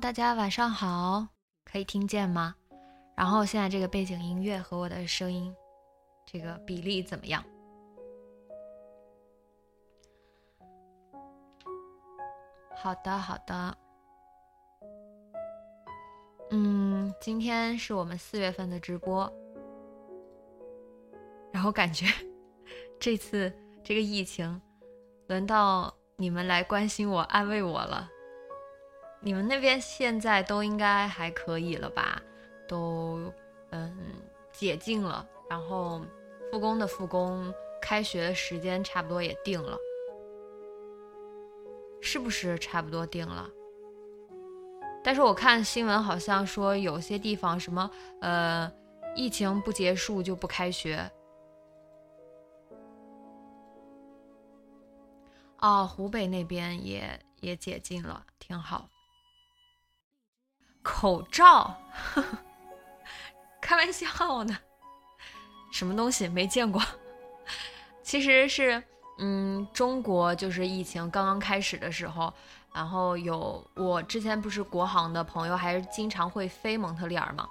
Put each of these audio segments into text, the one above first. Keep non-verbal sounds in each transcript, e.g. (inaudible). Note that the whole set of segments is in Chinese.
大家晚上好，可以听见吗？然后现在这个背景音乐和我的声音，这个比例怎么样？好的，好的。嗯，今天是我们四月份的直播，然后感觉 (laughs) 这次这个疫情，轮到你们来关心我、安慰我了。你们那边现在都应该还可以了吧？都嗯解禁了，然后复工的复工，开学的时间差不多也定了，是不是差不多定了？但是我看新闻好像说有些地方什么呃疫情不结束就不开学。哦，湖北那边也也解禁了，挺好。口罩，(laughs) 开玩笑呢，什么东西没见过？其实是，嗯，中国就是疫情刚刚开始的时候，然后有我之前不是国航的朋友，还是经常会飞蒙特利尔嘛。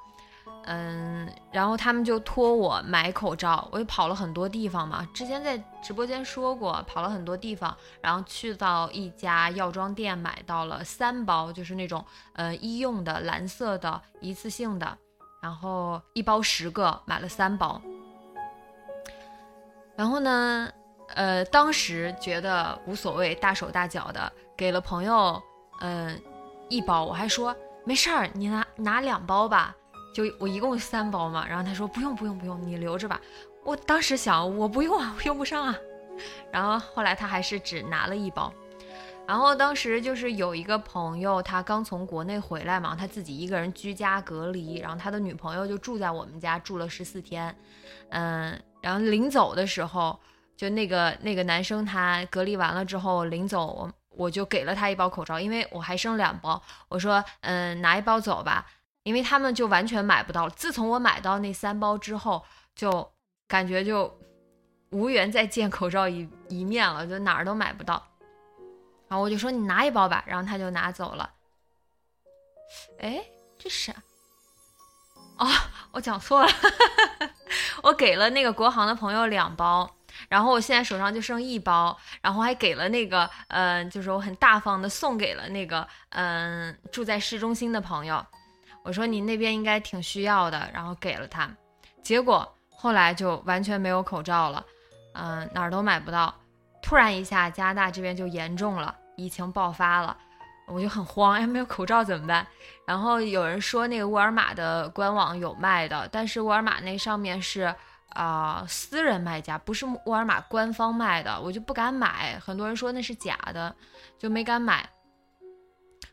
嗯，然后他们就托我买口罩，我就跑了很多地方嘛。之前在直播间说过，跑了很多地方，然后去到一家药妆店买到了三包，就是那种呃医用的蓝色的一次性的，然后一包十个，买了三包。然后呢，呃，当时觉得无所谓，大手大脚的给了朋友，嗯，一包，我还说没事儿，你拿拿两包吧。就我一共三包嘛，然后他说不用不用不用，你留着吧。我当时想我不用啊，我用不上啊。(laughs) 然后后来他还是只拿了一包。然后当时就是有一个朋友，他刚从国内回来嘛，他自己一个人居家隔离，然后他的女朋友就住在我们家住了十四天。嗯，然后临走的时候，就那个那个男生他隔离完了之后临走，我我就给了他一包口罩，因为我还剩两包，我说嗯拿一包走吧。因为他们就完全买不到。自从我买到那三包之后，就感觉就无缘再见口罩一一面了，就哪儿都买不到。然后我就说你拿一包吧，然后他就拿走了。哎，这是？哦，我讲错了，(laughs) 我给了那个国航的朋友两包，然后我现在手上就剩一包，然后还给了那个，嗯，就是我很大方的送给了那个，嗯，住在市中心的朋友。我说你那边应该挺需要的，然后给了他，结果后来就完全没有口罩了，嗯，哪儿都买不到。突然一下，加拿大这边就严重了，疫情爆发了，我就很慌，哎，没有口罩怎么办？然后有人说那个沃尔玛的官网有卖的，但是沃尔玛那上面是啊私人卖家，不是沃尔玛官方卖的，我就不敢买。很多人说那是假的，就没敢买。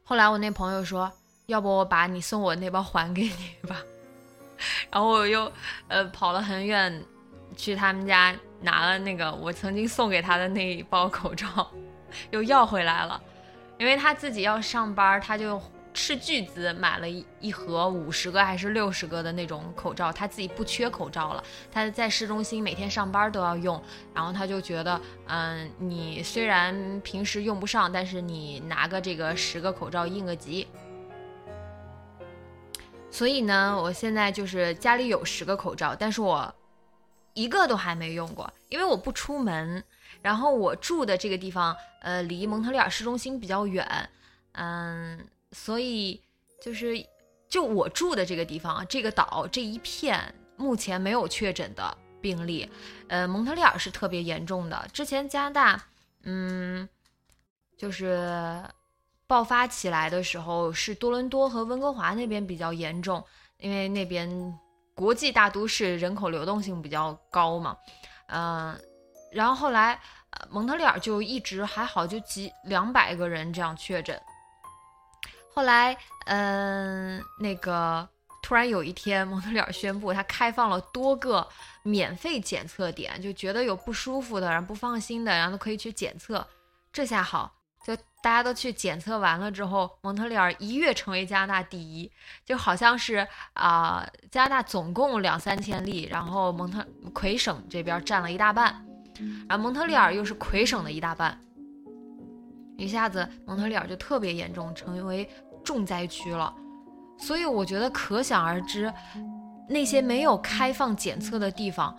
后来我那朋友说。要不我把你送我那包还给你吧，(laughs) 然后我又呃跑了很远，去他们家拿了那个我曾经送给他的那一包口罩，又要回来了，因为他自己要上班，他就斥巨资买了一一盒五十个还是六十个的那种口罩，他自己不缺口罩了，他在市中心每天上班都要用，然后他就觉得，嗯，你虽然平时用不上，但是你拿个这个十个口罩应个急。所以呢，我现在就是家里有十个口罩，但是我一个都还没用过，因为我不出门。然后我住的这个地方，呃，离蒙特利尔市中心比较远，嗯，所以就是就我住的这个地方，这个岛这一片目前没有确诊的病例。呃，蒙特利尔是特别严重的。之前加拿大，嗯，就是爆发起来的时候是多伦多和温哥华那边比较严重，因为那边国际大都市人口流动性比较高嘛，嗯，然后后来蒙特利尔就一直还好，就几两百个人这样确诊。后来，嗯，那个突然有一天，蒙特利尔宣布他开放了多个免费检测点，就觉得有不舒服的，然后不放心的，然后都可以去检测。这下好，大家都去检测完了之后，蒙特利尔一跃成为加拿大第一，就好像是啊，加拿大总共两三千例，然后蒙特魁省这边占了一大半，然后蒙特利尔又是魁省的一大半。一下子蒙特利尔就特别严重，成为重灾区了。所以我觉得可想而知，那些没有开放检测的地方，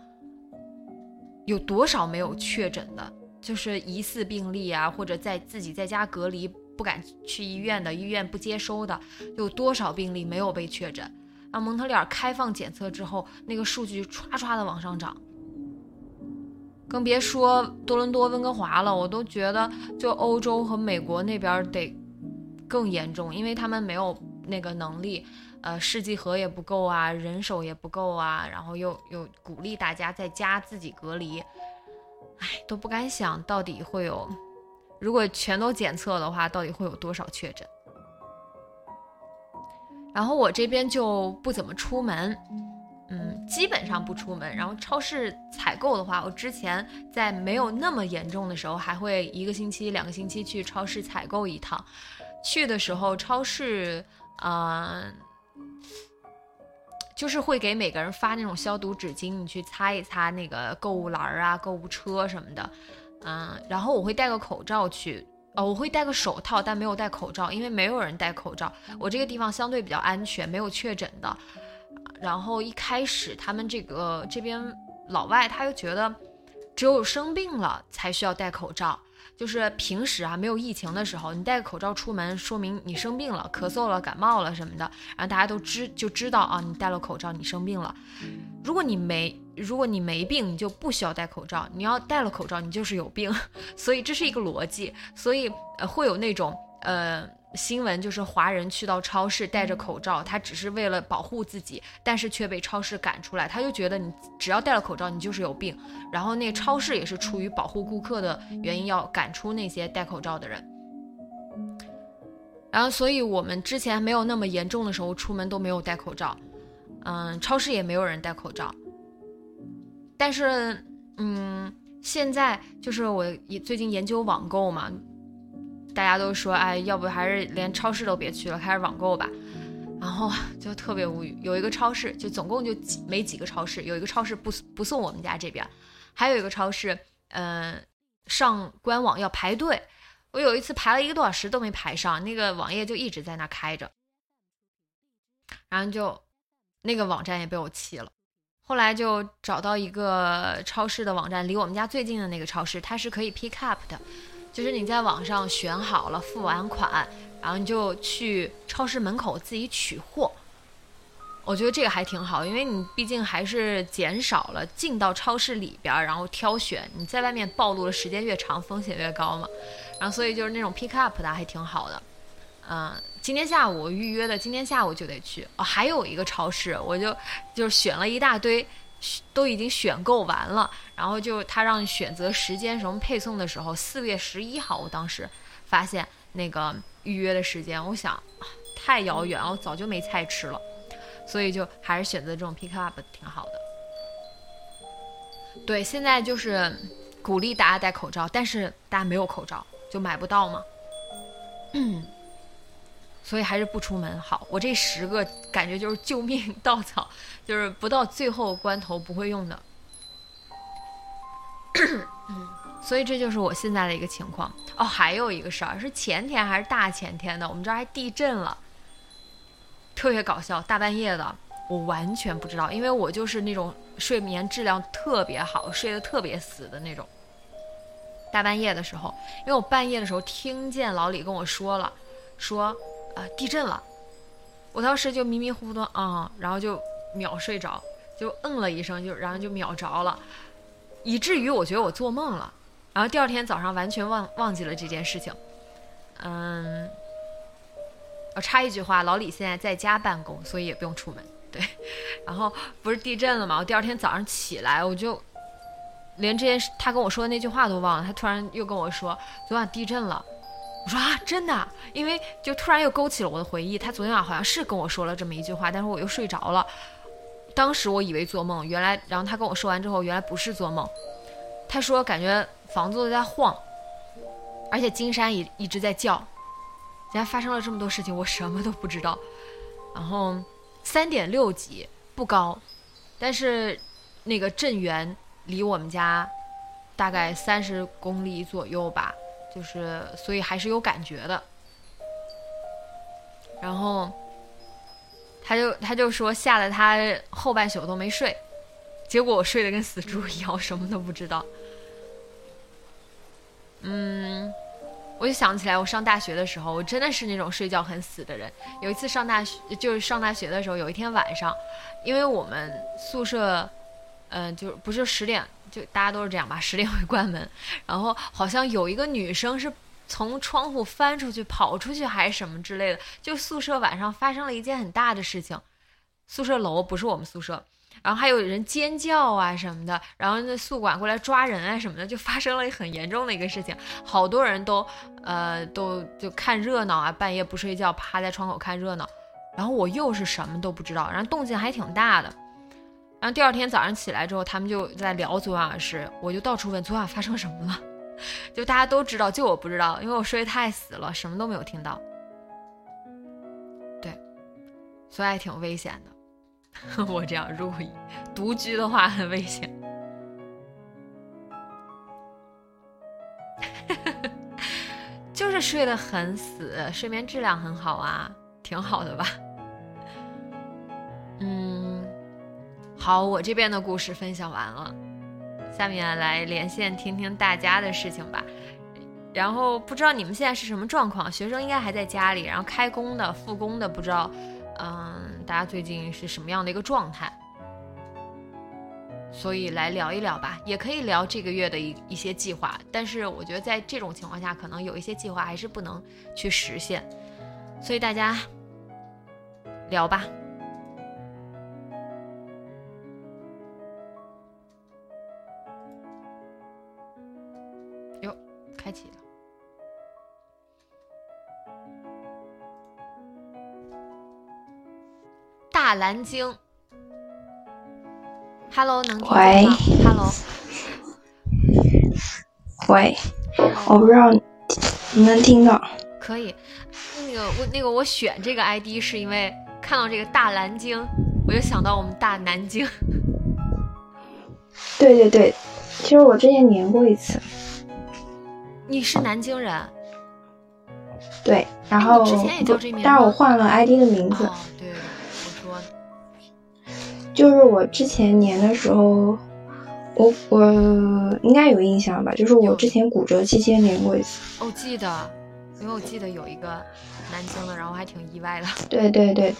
有多少没有确诊的，就是疑似病例啊，或者在自己在家隔离不敢去医院的，医院不接收的，有多少病例没有被确诊？啊，蒙特利尔开放检测之后，那个数据唰唰的往上涨。更别说多伦多、温哥华了，我都觉得就欧洲和美国那边得更严重，因为他们没有那个能力，呃，试剂盒也不够啊，人手也不够啊，然后又又鼓励大家在家自己隔离，哎，都不敢想到底会有，如果全都检测的话，到底会有多少确诊？然后我这边就不怎么出门。嗯，基本上不出门。然后超市采购的话，我之前在没有那么严重的时候，还会一个星期、两个星期去超市采购一趟。去的时候，超市，嗯，就是会给每个人发那种消毒纸巾，你去擦一擦那个购物篮啊、购物车什么的。嗯，然后我会戴个口罩去，哦，我会戴个手套，但没有戴口罩，因为没有人戴口罩。我这个地方相对比较安全，没有确诊的。然后一开始他们这个这边老外他就觉得，只有生病了才需要戴口罩，就是平时啊没有疫情的时候，你戴个口罩出门，说明你生病了，咳嗽了、感冒了什么的，然后大家都知就知道啊，你戴了口罩你生病了。如果你没如果你没病，你就不需要戴口罩；你要戴了口罩，你就是有病。(laughs) 所以这是一个逻辑，所以会有那种呃。新闻就是华人去到超市戴着口罩，他只是为了保护自己，但是却被超市赶出来。他就觉得你只要戴了口罩，你就是有病。然后那超市也是出于保护顾客的原因，要赶出那些戴口罩的人。然后，所以我们之前没有那么严重的时候，出门都没有戴口罩，嗯，超市也没有人戴口罩。但是，嗯，现在就是我最近研究网购嘛。大家都说，哎，要不还是连超市都别去了，开始网购吧。然后就特别无语，有一个超市，就总共就几没几个超市，有一个超市不不送我们家这边，还有一个超市，嗯，上官网要排队。我有一次排了一个多小时都没排上，那个网页就一直在那开着，然后就那个网站也被我气了。后来就找到一个超市的网站，离我们家最近的那个超市，它是可以 pick up 的。就是你在网上选好了，付完款，然后你就去超市门口自己取货。我觉得这个还挺好，因为你毕竟还是减少了进到超市里边，然后挑选。你在外面暴露的时间越长，风险越高嘛。然后所以就是那种 pick up 的还挺好的。嗯，今天下午预约的，今天下午就得去。哦，还有一个超市，我就就选了一大堆。都已经选购完了，然后就他让选择时间什么配送的时候，四月十一号，我当时发现那个预约的时间，我想太遥远，我早就没菜吃了，所以就还是选择这种 pick up 挺好的。对，现在就是鼓励大家戴口罩，但是大家没有口罩就买不到嘛。所以还是不出门好。我这十个感觉就是救命稻草，(laughs) 就是不到最后关头不会用的。(coughs) 所以这就是我现在的一个情况。哦，还有一个事儿是前天还是大前天的，我们这儿还地震了，特别搞笑。大半夜的，我完全不知道，因为我就是那种睡眠质量特别好、睡得特别死的那种。大半夜的时候，因为我半夜的时候听见老李跟我说了，说。啊，地震了！我当时就迷迷糊糊的啊，然后就秒睡着，就嗯了一声，就然后就秒着了，以至于我觉得我做梦了。然后第二天早上完全忘忘记了这件事情。嗯，我插一句话，老李现在在家办公，所以也不用出门。对，然后不是地震了吗？我第二天早上起来，我就连这件事他跟我说的那句话都忘了。他突然又跟我说昨晚地震了，我说啊，真的？因为就突然又勾起了我的回忆。他昨天晚上好像是跟我说了这么一句话，但是我又睡着了。当时我以为做梦，原来，然后他跟我说完之后，原来不是做梦。他说感觉房子都在晃，而且金山也一直在叫。人家发生了这么多事情，我什么都不知道。然后。三点六级不高，但是那个震源离我们家大概三十公里左右吧，就是所以还是有感觉的。然后他就他就说吓得他后半宿都没睡，结果我睡得跟死猪一样，我什么都不知道。嗯。我就想起来，我上大学的时候，我真的是那种睡觉很死的人。有一次上大学，就是上大学的时候，有一天晚上，因为我们宿舍，嗯，就不是十点，就大家都是这样吧，十点会关门。然后好像有一个女生是从窗户翻出去、跑出去还是什么之类的，就宿舍晚上发生了一件很大的事情。宿舍楼不是我们宿舍。然后还有人尖叫啊什么的，然后那宿管过来抓人啊什么的，就发生了很严重的一个事情，好多人都呃都就看热闹啊，半夜不睡觉趴在窗口看热闹，然后我又是什么都不知道，然后动静还挺大的，然后第二天早上起来之后，他们就在聊昨晚的事，我就到处问昨晚发生什么了，(laughs) 就大家都知道，就我不知道，因为我睡得太死了，什么都没有听到，对，所以还挺危险的。(laughs) 我这样，如果独居的话很危险。(laughs) 就是睡得很死，睡眠质量很好啊，挺好的吧？好，我这边的故事分享完了，下面来连线听听大家的事情吧。然后不知道你们现在是什么状况？学生应该还在家里，然后开工的、复工的不知道。嗯，大家最近是什么样的一个状态？所以来聊一聊吧，也可以聊这个月的一一些计划。但是我觉得在这种情况下，可能有一些计划还是不能去实现。所以大家聊吧。大蓝鲸，Hello，能听吗？Hello，喂，我不知道你能听到。可以，那个我那个我选这个 ID 是因为看到这个大蓝鲸，我就想到我们大南京。(laughs) 对对对，其实我之前连过一次。你是南京人？对，然后但是我换了 ID 的名字。就是我之前年的时候，我我应该有印象吧？就是我之前骨折期间年过一次。哦，记得，因为我记得有一个南京的，然后还挺意外的。对对对。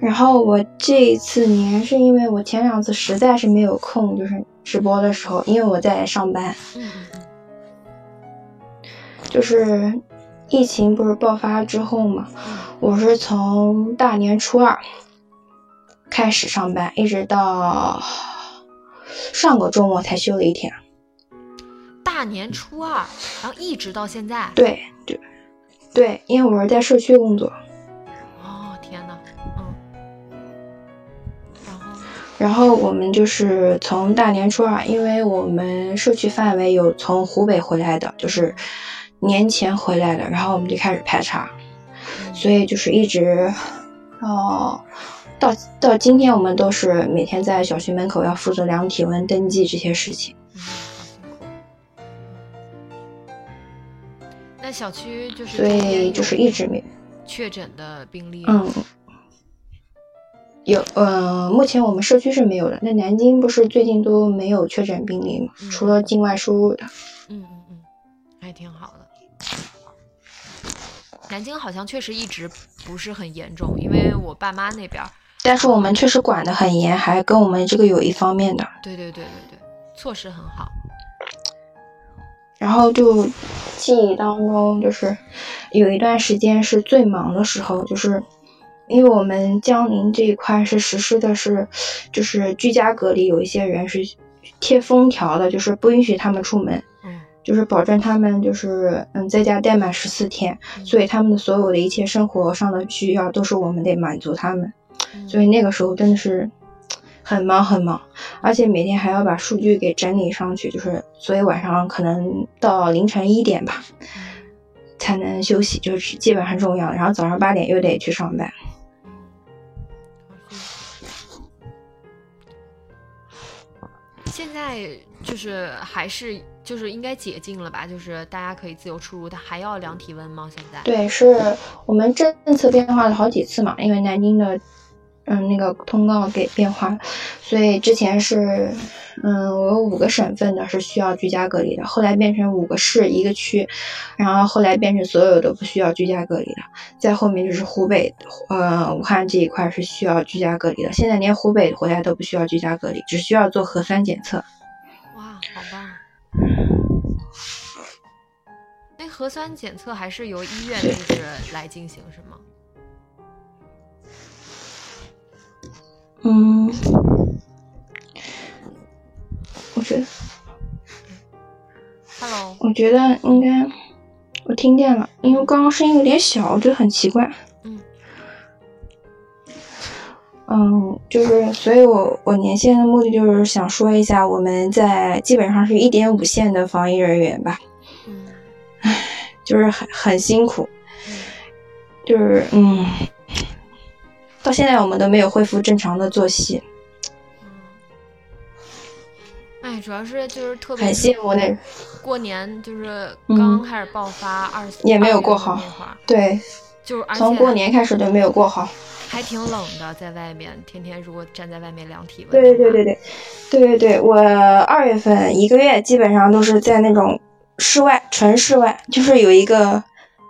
然后我这一次年是因为我前两次实在是没有空，就是直播的时候，因为我在上班。嗯嗯。就是疫情不是爆发之后嘛，我是从大年初二。开始上班，一直到上个周末才休了一天。大年初二，然后一直到现在。对对对，因为我是在社区工作。哦天呐，嗯。然后，然后我们就是从大年初二，因为我们社区范围有从湖北回来的，就是年前回来的，然后我们就开始排查，所以就是一直哦。到到今天，我们都是每天在小区门口要负责量体温、登记这些事情。那小区就是所以就是一直没确诊的病例。嗯，有，呃，目前我们社区是没有的。那南京不是最近都没有确诊病例吗？除了境外输入的。嗯嗯嗯，还挺好的。南京好像确实一直不是很严重，因为我爸妈那边。但是我们确实管得很严，还跟我们这个有一方面的。对对对对对，措施很好。然后就记忆当中就是有一段时间是最忙的时候，就是因为我们江宁这一块是实施的是就是居家隔离，有一些人是贴封条的，就是不允许他们出门。嗯就是保证他们就是嗯在家待满十四天，所以他们的所有的一切生活上的需要都是我们得满足他们，所以那个时候真的是很忙很忙，而且每天还要把数据给整理上去，就是所以晚上可能到凌晨一点吧才能休息，就是基本上重要，然后早上八点又得去上班。现在就是还是。就是应该解禁了吧？就是大家可以自由出入，但还要量体温吗？现在？对，是我们政策变化了好几次嘛，因为南京的嗯那个通告给变化，所以之前是嗯我有五个省份的是需要居家隔离的，后来变成五个市一个区，然后后来变成所有的不需要居家隔离的，在后面就是湖北呃武汉这一块是需要居家隔离的，现在连湖北回来都不需要居家隔离，只需要做核酸检测。哇，好棒！那核酸检测还是由医院就是来进行是吗？嗯，我觉得，Hello，我觉得应该我听见了，因为刚刚声音有点小，我觉得很奇怪。嗯，嗯，就是所以，我我连线的目的就是想说一下，我们在基本上是一点五线的防疫人员吧。唉就是很很辛苦，就是嗯，到现在我们都没有恢复正常的作息。哎，主要是就是特别很羡慕那过年就是刚开始爆发二也没有过好，对，就是从过年开始就没有过好，还挺冷的，在外面天天如果站在外面量体温，对对对对对对对，我二月份一个月基本上都是在那种。室外，纯室外，就是有一个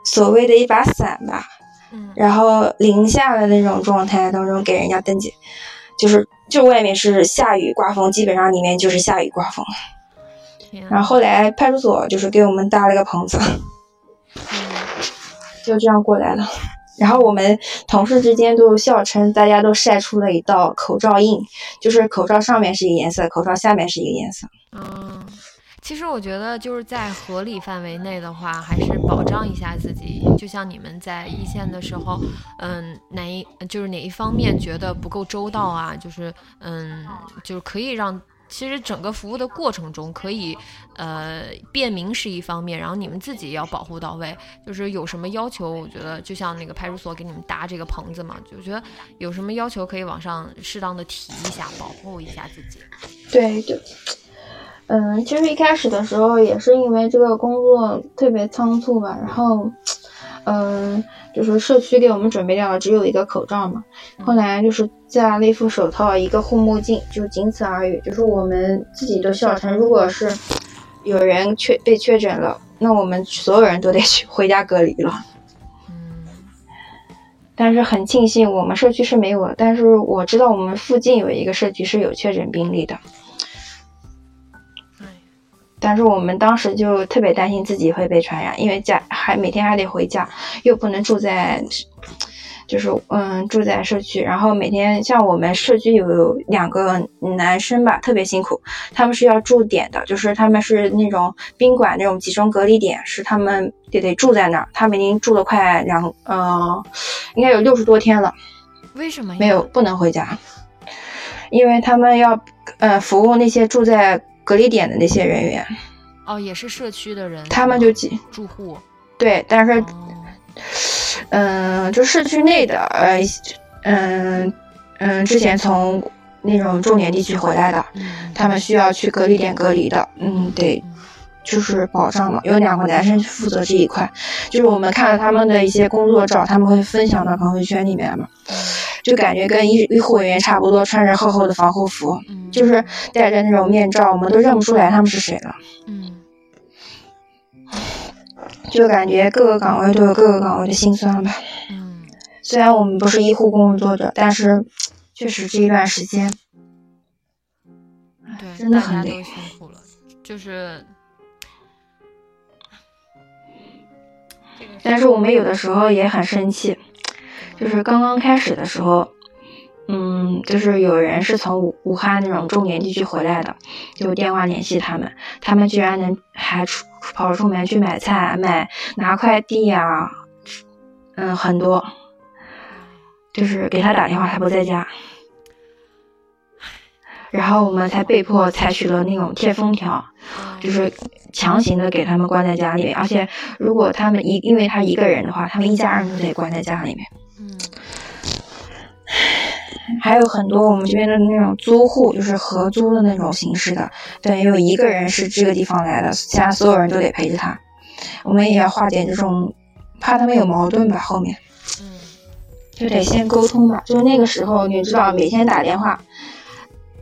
所谓的一把伞吧，嗯，然后零下的那种状态当中给人家登记，就是就外面是下雨刮风，基本上里面就是下雨刮风。然后后来派出所就是给我们搭了个棚子，就这样过来了。然后我们同事之间都笑称，大家都晒出了一道口罩印，就是口罩上面是一个颜色，口罩下面是一个颜色。嗯。其实我觉得就是在合理范围内的话，还是保障一下自己。就像你们在一线的时候，嗯，哪一就是哪一方面觉得不够周到啊？就是嗯，就是可以让其实整个服务的过程中可以呃便民是一方面，然后你们自己也要保护到位。就是有什么要求，我觉得就像那个派出所给你们搭这个棚子嘛，就觉得有什么要求可以往上适当的提一下，保护一下自己。对，就。嗯，其实一开始的时候也是因为这个工作特别仓促吧，然后，嗯，就是社区给我们准备掉了只有一个口罩嘛，后来就是加了一副手套，一个护目镜，就仅此而已。就是我们自己都笑称，如果是有人确被确诊了，那我们所有人都得去 (laughs) 回家隔离了。嗯，但是很庆幸我们社区是没有的，但是我知道我们附近有一个社区是有确诊病例的。但是我们当时就特别担心自己会被传染，因为家还每天还得回家，又不能住在，就是嗯住在社区，然后每天像我们社区有两个男生吧，特别辛苦，他们是要住点的，就是他们是那种宾馆那种集中隔离点，是他们得得住在那儿，他们已经住了快两呃，应该有六十多天了。为什么没有不能回家？因为他们要呃服务那些住在。隔离点的那些人员，哦，也是社区的人，他们就几住户，对，但是，嗯，就社区内的，呃，嗯嗯，之前从那种重点地区回来的，他们需要去隔离点隔离的，嗯，对，就是保障嘛，有两个男生负责这一块，就是我们看了他们的一些工作照，他们会分享到朋友圈里面嘛。就感觉跟医医护人员差不多，穿着厚厚的防护服，就是戴着那种面罩，我们都认不出来他们是谁了。嗯，(sighs) 就感觉各个岗位都有各个岗位的辛酸吧。嗯，虽然我们不是医护工作者，但是确实这一段时间，对，真的很累。辛苦了，就是但是我们有的时候也很生气，就是刚刚开始的时候，嗯，就是有人是从武武汉那种重点地区回来的，就电话联系他们，他们居然能还出跑出门去买菜、买拿快递啊，嗯，很多，就是给他打电话，他不在家。然后我们才被迫采取了那种贴封条，就是强行的给他们关在家里面。而且如果他们一因为他一个人的话，他们一家人都得关在家里面。嗯，还有很多我们这边的那种租户，就是合租的那种形式的，对，有一个人是这个地方来的，其他所有人都得陪着他。我们也要化解这种，怕他们有矛盾吧，后面，嗯，就得先沟通吧。就是那个时候，你知道，每天打电话。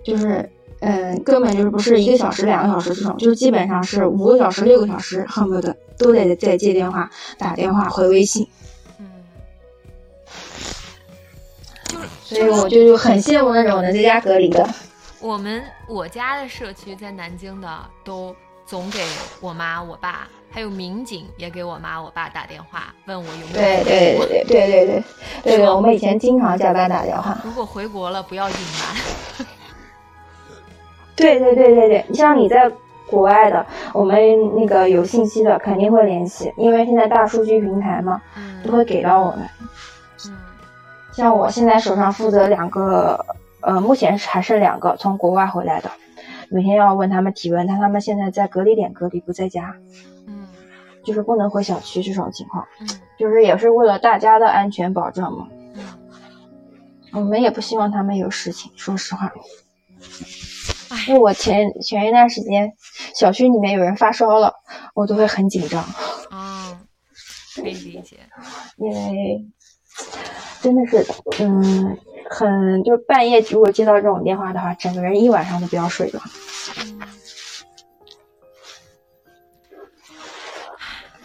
就是，嗯，根本就是不是一个小时、两个小时这种，就是基本上是五个小时、六个小时，恨不得都得在接电话、打电话、回微信。所以我就很羡慕那种能在家隔离的。我们我家的社区在南京的，都总给我妈、我爸，还有民警也给我妈、我爸打电话，问我有没有。对对对对对对对对对，我们以前经常加班打电话。如果回国了，不要隐瞒。(laughs) 对对对对对，像你在国外的，我们那个有信息的肯定会联系，因为现在大数据平台嘛，都会给到我们。嗯，像我现在手上负责两个，呃，目前还剩两个从国外回来的，每天要问他们体温，但他们现在在隔离点隔离，不在家。嗯，就是不能回小区这种情况。嗯，就是也是为了大家的安全保障嘛。嗯，我们也不希望他们有事情，说实话。因为我前前一段时间小区里面有人发烧了，我都会很紧张。啊，可以理解。因为真的是，嗯，很就是半夜如果接到这种电话的话，整个人一晚上都不要睡了。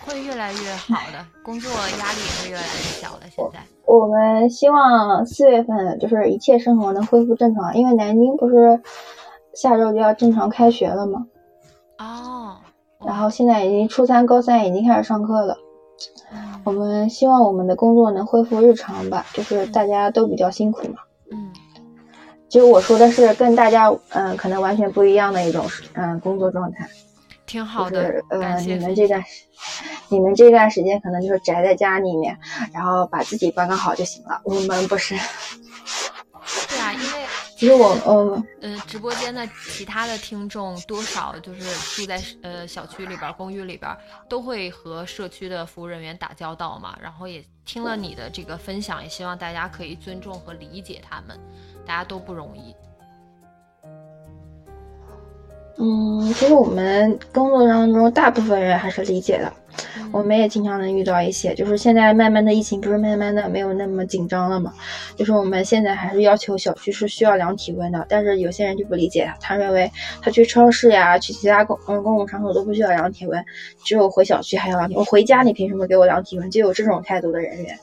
会越来越好的，工作压力也会越来越小的。现在我们希望四月份就是一切生活能恢复正常，因为南京不是。下周就要正常开学了吗？哦，然后现在已经初三、高三已经开始上课了。我们希望我们的工作能恢复日常吧，就是大家都比较辛苦嘛。嗯，其实我说的是跟大家嗯可能完全不一样的一种嗯工作状态。挺好的，呃，你们这段你们这段时间可能就是宅在家里面，然后把自己管管好就行了。我们不是。其实我呃嗯，直播间的其他的听众多少就是住在呃小区里边、公寓里边，都会和社区的服务人员打交道嘛。然后也听了你的这个分享，也希望大家可以尊重和理解他们，大家都不容易。嗯，其实我们工作当中大部分人还是理解的。我们也经常能遇到一些，就是现在慢慢的疫情不是慢慢的没有那么紧张了嘛，就是我们现在还是要求小区是需要量体温的，但是有些人就不理解，他认为他去超市呀，去其他公嗯公共场所都不需要量体温，只有回小区还要量体温，我回家你凭什么给我量体温？就有这种态度的人员，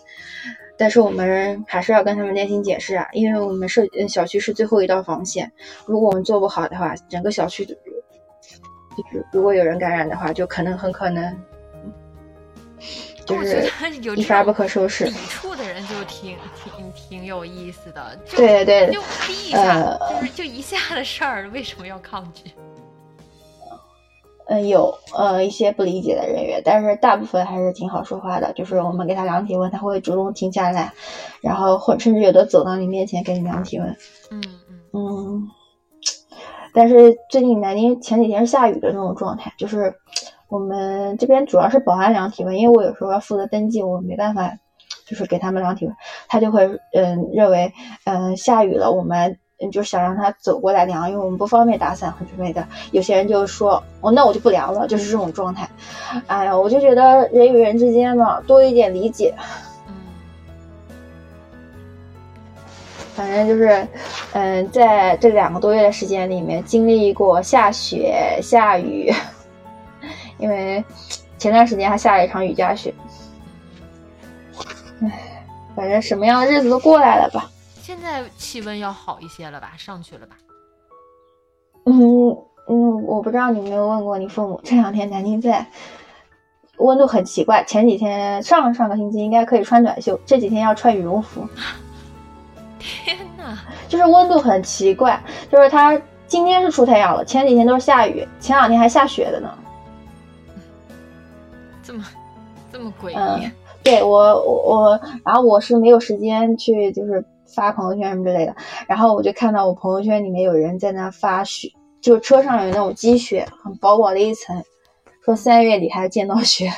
但是我们还是要跟他们耐心解释啊，因为我们社嗯小区是最后一道防线，如果我们做不好的话，整个小区就是如果有人感染的话，就可能很可能。就是一发不可收拾。抵触的人就挺挺挺有意思的。对对，就第一下，就是就一下的事儿，为什么要抗拒？嗯，有呃一些不理解的人员，但是大部分还是挺好说话的。就是我们给他量体温，他会主动停下来，然后或甚至有的走到你面前给你量体温。嗯嗯。但是最近南京前几天是下雨的那种状态，就是。我们这边主要是保安量体温，因为我有时候要负责登记，我没办法，就是给他们量体温，他就会嗯认为嗯下雨了，我们就想让他走过来量，因为我们不方便打伞和之类的。有些人就说哦，那我就不量了，就是这种状态。哎呀，我就觉得人与人之间嘛，多一点理解。嗯。反正就是嗯，在这两个多月的时间里面，经历过下雪、下雨。(laughs) 因为前段时间还下了一场雨夹雪，唉，反正什么样的日子都过来了吧。现在气温要好一些了吧？上去了吧？嗯嗯，我不知道你有没有问过你父母，这两天南京在，温度很奇怪，前几天上上个星期应该可以穿短袖，这几天要穿羽绒服。(laughs) 天呐！(laughs) 就是温度很奇怪，就是它今天是出太阳了，前几天都是下雨，前两天还下雪的呢。(laughs) 这么这么诡异。嗯，对我我我，然后我是没有时间去就是发朋友圈什么之类的，然后我就看到我朋友圈里面有人在那发雪，就车上有那种积雪，很薄薄的一层，说三月里还见到雪。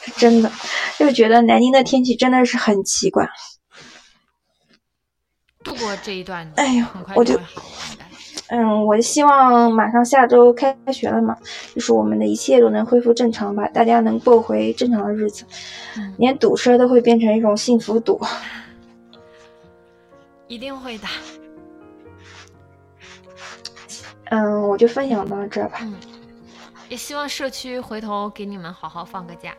是 (laughs) 真的，就觉得南京的天气真的是很奇怪。度过这一段，哎呦很快嗯，我希望马上下周开学了嘛，就是我们的一切都能恢复正常吧，大家能过回正常的日子，嗯，连堵车都会变成一种幸福堵。一定会的。嗯，我就分享到这儿吧。嗯，也希望社区回头给你们好好放个假。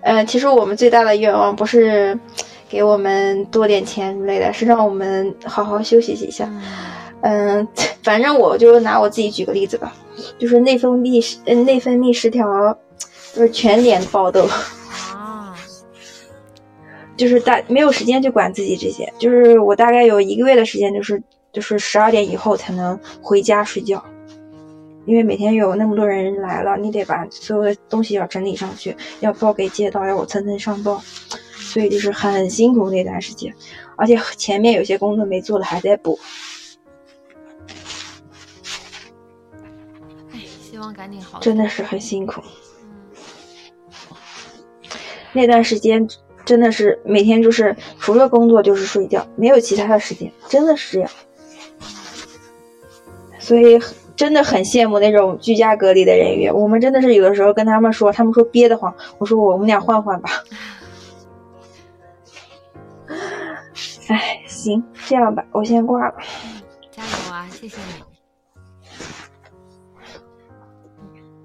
嗯，其实我们最大的愿望不是给我们多点钱之类的，是让我们好好休息一下。嗯嗯，(laughs) 反正我就拿我自己举个例子吧，就是内分泌失，嗯，内分泌失调，就是全脸爆痘。(laughs) 啊，就是大没有时间去管自己这些，就是我大概有一个月的时间，就是就是十二点以后才能回家睡觉，因为每天有那么多人来了，你得把所有的东西要整理上去，要报给街道，要我层层上报，所以就是很辛苦那段时间，而且前面有些工作没做的还在补。望赶紧好。真的是很辛苦。嗯，那段时间真的是每天就是除了工作就是睡觉，没有其他的时间，真的是这样。所以真的很羡慕那种居家隔离的人员。我们真的是有的时候跟他们说，他们说憋得慌，我说我们俩换换吧。(laughs) 哎，行，这样吧，我先挂了。加油啊！谢谢你。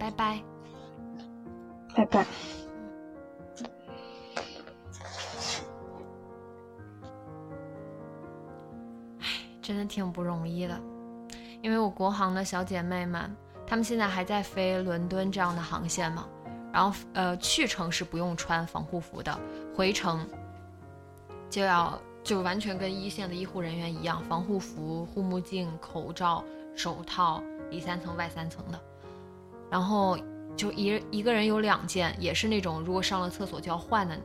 嗯，拜拜。拜拜。真的挺不容易的，因为我国航的小姐妹们，她们现在还在飞伦敦这样的航线嘛，然后呃去程是不用穿防护服的，回程就要就完全跟一线的医护人员一样，防护服、护目镜、口罩、手套，里三层外三层的，然后就一一个人有两件，也是那种如果上了厕所就要换的，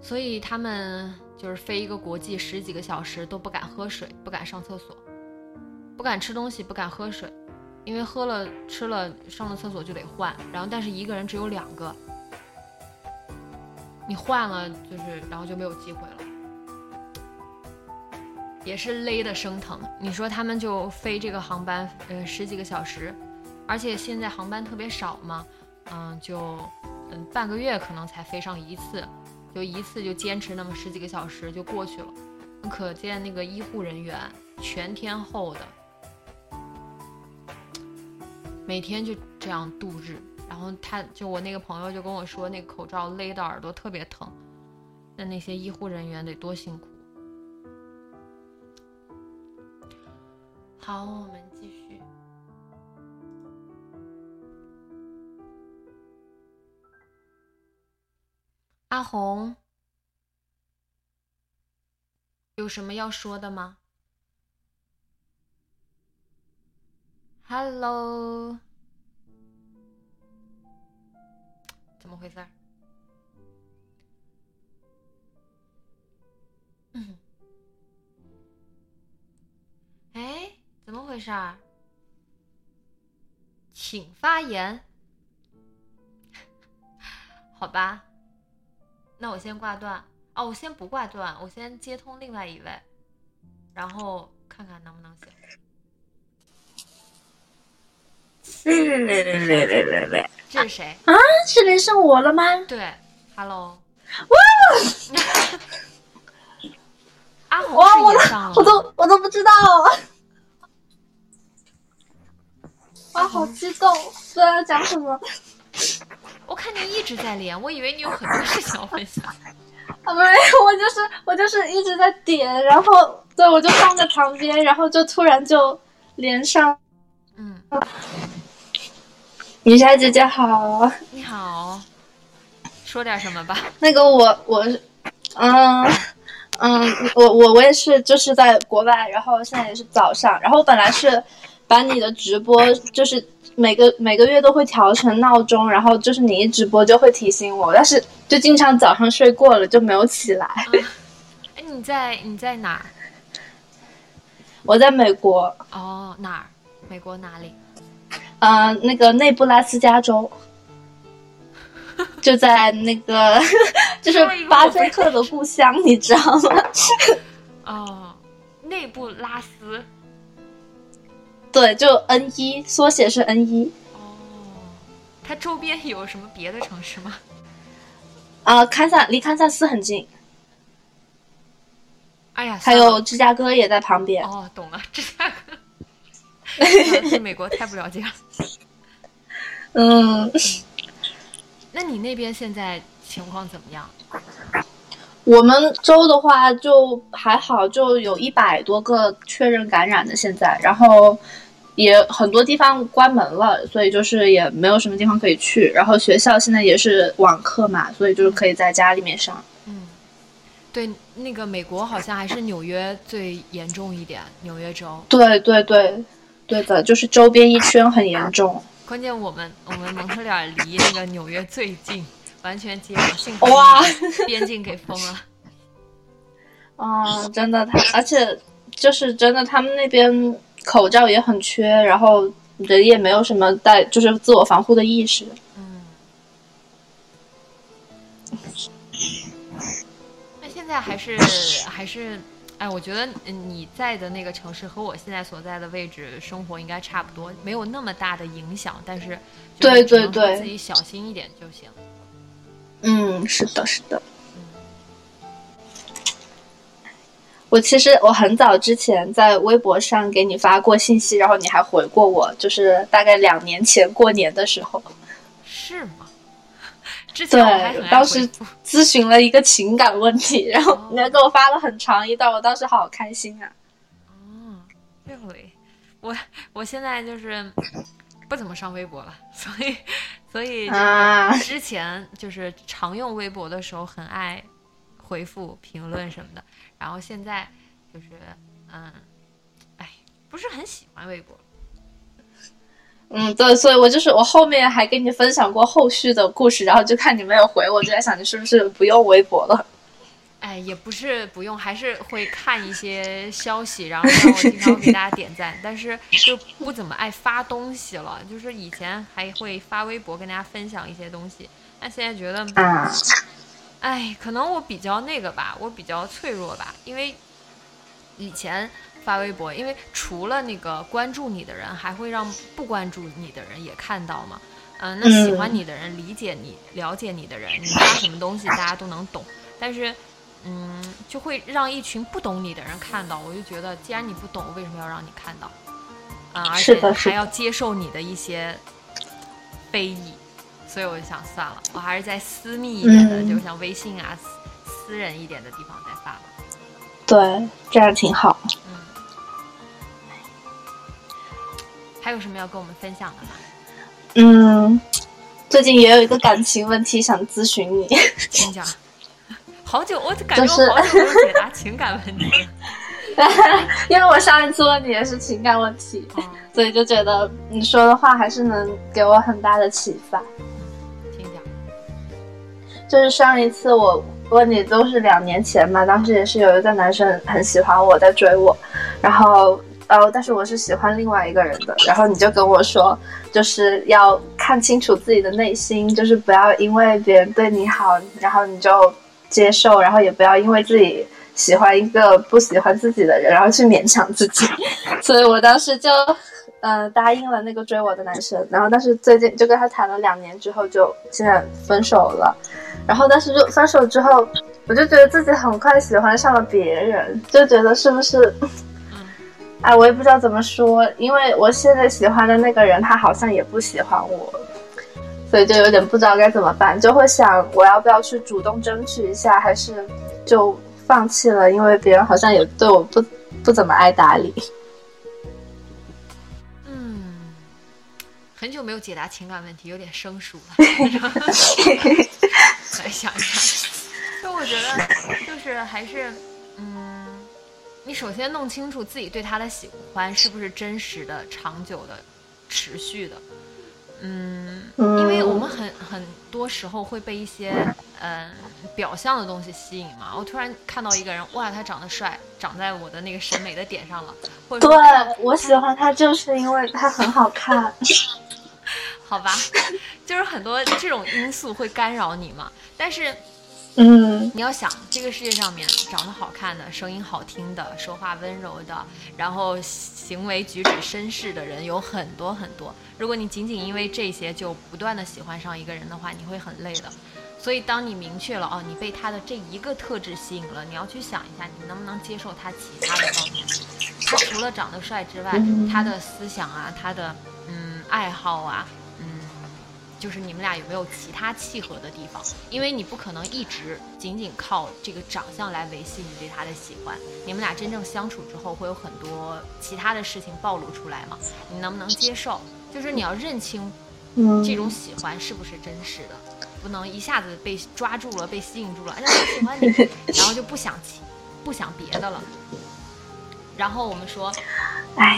所以他们就是飞一个国际十几个小时都不敢喝水，不敢上厕所，不敢吃东西，不敢喝水，因为喝了吃了上了厕所就得换，然后但是一个人只有两个，你换了就是然后就没有机会了。也是勒的生疼，你说他们就飞这个航班，呃，十几个小时，而且现在航班特别少嘛，嗯，就嗯半个月可能才飞上一次，就一次就坚持那么十几个小时就过去了，可见那个医护人员全天候的，每天就这样度日。然后他就我那个朋友就跟我说，那个口罩勒到耳朵特别疼，那那些医护人员得多辛苦。好，我们阿红，有什么要说的吗？Hello，(tsk) 怎么回事儿？哎，怎么回事儿？请发言。(laughs) 好吧，那我先挂断。哦，我先不挂断，我先接通另外一位，然后看看能不能行。这是谁？啊，是连胜我了吗？对，Hello。阿红 (laughs) 哇，我是也上了我，都我都不知道。(laughs) 哇，好激动！不知道要讲什么。我看你一直在连，我以为你有很多事情要分享。(laughs) 啊，没有，我就是我就是一直在点，然后对我就放在旁边，然后就突然就连上。嗯，女侠姐姐好，你好，说点什么吧。那个我我，嗯嗯，我我我也是，就是在国外，然后现在也是早上，然后本来是把你的直播就是每个每个月都会调成闹钟，然后就是你一直播就会提醒我，但是就经常早上睡过了就没有起来。哎，你在你在哪？(laughs) 我在美国。哦，哪儿？美国哪里？呃，那个内布拉斯加州，(laughs) 就在那个 (laughs) 就是巴菲特的故乡，你知道吗？哦，内布拉斯。对，就 N 一，缩写是 N 一。哦，它周边有什么别的城市吗？啊，堪萨离堪萨斯很近。哎呀，还有芝加哥也在旁边。哦，懂了，芝加哥。(laughs) 对美国太不了解了。嗯，那你那边现在情况怎么样？我们州的话就还好，就有一百多个确认感染的现在，然后也很多地方关门了，所以就是也没有什么地方可以去。然后学校现在也是网课嘛，所以就是可以在家里面上。嗯，对，那个美国好像还是纽约最严重一点，纽约州。对对对。对的，就是周边一圈很严重。关键我们我们蒙特利尔离那个纽约最近，完全接壤，幸好哇，边境给封了。啊，(laughs) 真的，他而且就是真的，他们那边口罩也很缺，然后人也没有什么带，就是自我防护的意识。嗯。那现在还是还是。哎，我觉得你在的那个城市和我现在所在的位置生活应该差不多，没有那么大的影响。但是，对对对，自己小心一点就行。嗯，是的，是的。我其实我很早之前在微博上给你发过信息，然后你还回过我，就是大概两年前过年的时候。是吗？对，当时咨询了一个情感问题，然后你还给我发了很长一段，我当时好开心啊！哦，对，我我现在就是不怎么上微博了，所以所以之前就是常用微博的时候很爱回复评论什么的，然后现在就是嗯，哎，不是很喜欢微博。嗯，对，所以我就是我后面还跟你分享过后续的故事，然后就看你没有回，我就在想你是不是不用微博了？哎，也不是不用，还是会看一些消息，然后让我经常给大家点赞，但是就不怎么爱发东西了。就是以前还会发微博跟大家分享一些东西，但现在觉得，哎，可能我比较那个吧，我比较脆弱吧，因为以前。发微博，因为除了那个关注你的人，还会让不关注你的人也看到嘛。嗯，那喜欢你的人、理解你、了解你的人，你发什么东西大家都能懂。但是，嗯，就会让一群不懂你的人看到。我就觉得，既然你不懂，为什么要让你看到？啊，而且还要接受你的一些非议。所以我就想，算了，我还是在私密一点的，就像微信啊，私私人一点的地方再发吧。对，这样挺好。嗯还有什么要跟我们分享的吗？嗯，最近也有一个感情问题想咨询你。你讲，好久，我感觉我好久没有解答 (laughs) 情感问题。(laughs) 因为我上一次问你也是情感问题，所以就觉得你说的话还是能给我很大的启发。听讲，就是上一次我问你都是两年前嘛，当时也是有一个男生很喜欢我在追我，然后。呃，但是我是喜欢另外一个人的，然后你就跟我说，就是要看清楚自己的内心，就是不要因为别人对你好，然后你就接受，然后也不要因为自己喜欢一个不喜欢自己的人，然后去勉强自己。(laughs) 所以我当时就，呃，答应了那个追我的男生，然后但是最近就跟他谈了两年之后，就现在分手了。然后但是就分手之后，我就觉得自己很快喜欢上了别人，就觉得是不是？(laughs) 哎，我也不知道怎么说，因为我现在喜欢的那个人，他好像也不喜欢我，所以就有点不知道该怎么办，就会想我要不要去主动争取一下，还是就放弃了，因为别人好像也对我不不怎么爱搭理。嗯，很久没有解答情感问题，有点生疏了。(laughs) 来想一想，就我觉得，就是还是，嗯，你首先弄清楚自己对他的喜欢是不是真实的、长久的、持续的。嗯，因为我们很很多时候会被一些嗯表象的东西吸引嘛。我突然看到一个人，哇，他长得帅，长在我的那个审美的点上了。或者对我喜欢他，就是因为他很好看。(laughs) 好吧，(laughs) 就是很多这种因素会干扰你嘛。但是，嗯，你要想，这个世界上面长得好看的、声音好听的、说话温柔的，然后行为举止绅士的人有很多很多。如果你仅仅因为这些就不断的喜欢上一个人的话，你会很累的。所以，当你明确了哦，你被他的这一个特质吸引了，你要去想一下，你能不能接受他其他的方面。他除了长得帅之外，他的思想啊，他的嗯爱好啊。就是你们俩有没有其他契合的地方？因为你不可能一直仅仅靠这个长相来维系你对他的喜欢。你们俩真正相处之后，会有很多其他的事情暴露出来嘛？你能不能接受？就是你要认清，这种喜欢是不是真实的？不能一下子被抓住了，被吸引住了，哎，我喜欢你，然后就不想不想别的了。然后我们说，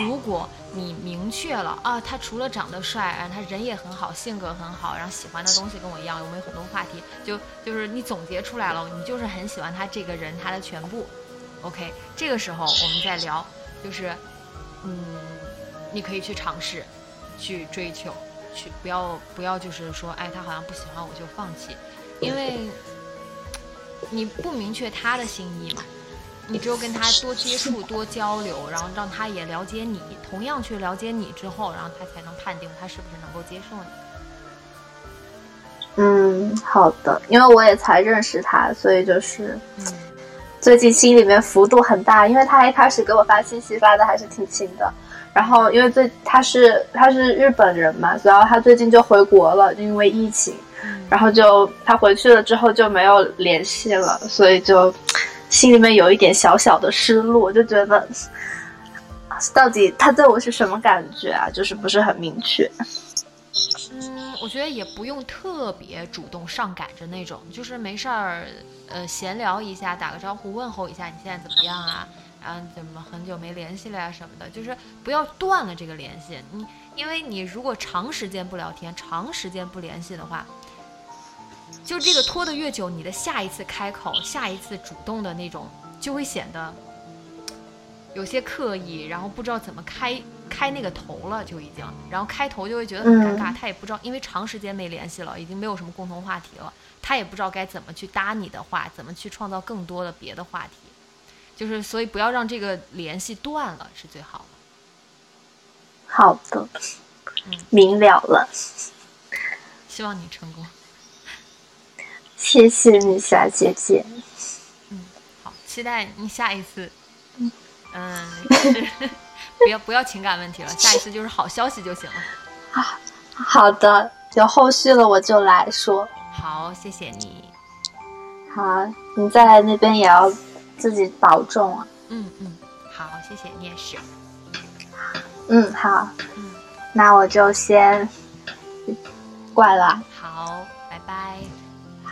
如果你明确了啊，他除了长得帅，啊，他人也很好，性格很好，然后喜欢的东西跟我一样，我们有很多话题，就就是你总结出来了，你就是很喜欢他这个人，他的全部。OK，这个时候我们再聊，就是嗯，你可以去尝试，去追求，去不要不要就是说，哎，他好像不喜欢我就放弃，因为你不明确他的心意嘛。你只有跟他多接触、多交流，然后让他也了解你，同样去了解你之后，然后他才能判定他是不是能够接受你。嗯，好的，因为我也才认识他，所以就是，嗯，最近心里面幅度很大，因为他一开始给我发信息发的还是挺勤的，然后因为最他是他是日本人嘛，然后他最近就回国了，就因为疫情，然后就他回去了之后就没有联系了，所以就。心里面有一点小小的失落，就觉得到底他对我是什么感觉啊？就是不是很明确。嗯，我觉得也不用特别主动上赶着那种，就是没事儿，呃，闲聊一下，打个招呼，问候一下你现在怎么样啊？然后怎么很久没联系了呀什么的，就是不要断了这个联系。你因为你如果长时间不聊天，长时间不联系的话。就这个拖得越久，你的下一次开口、下一次主动的那种，就会显得有些刻意，然后不知道怎么开开那个头了，就已经，然后开头就会觉得很尴尬。他也不知道，因为长时间没联系了，已经没有什么共同话题了，他也不知道该怎么去搭你的话，怎么去创造更多的别的话题。就是，所以不要让这个联系断了是最好的。好的，明了了。希望你成功。谢谢你，小姐姐。嗯，好，期待你下一次。嗯，嗯，(laughs) 不要不要情感问题了，(laughs) 下一次就是好消息就行了。啊，好的，有后续了我就来说。好，谢谢你。好，你在那边也要自己保重啊。嗯嗯，好，谢谢你也是。嗯，好。嗯，那我就先挂了。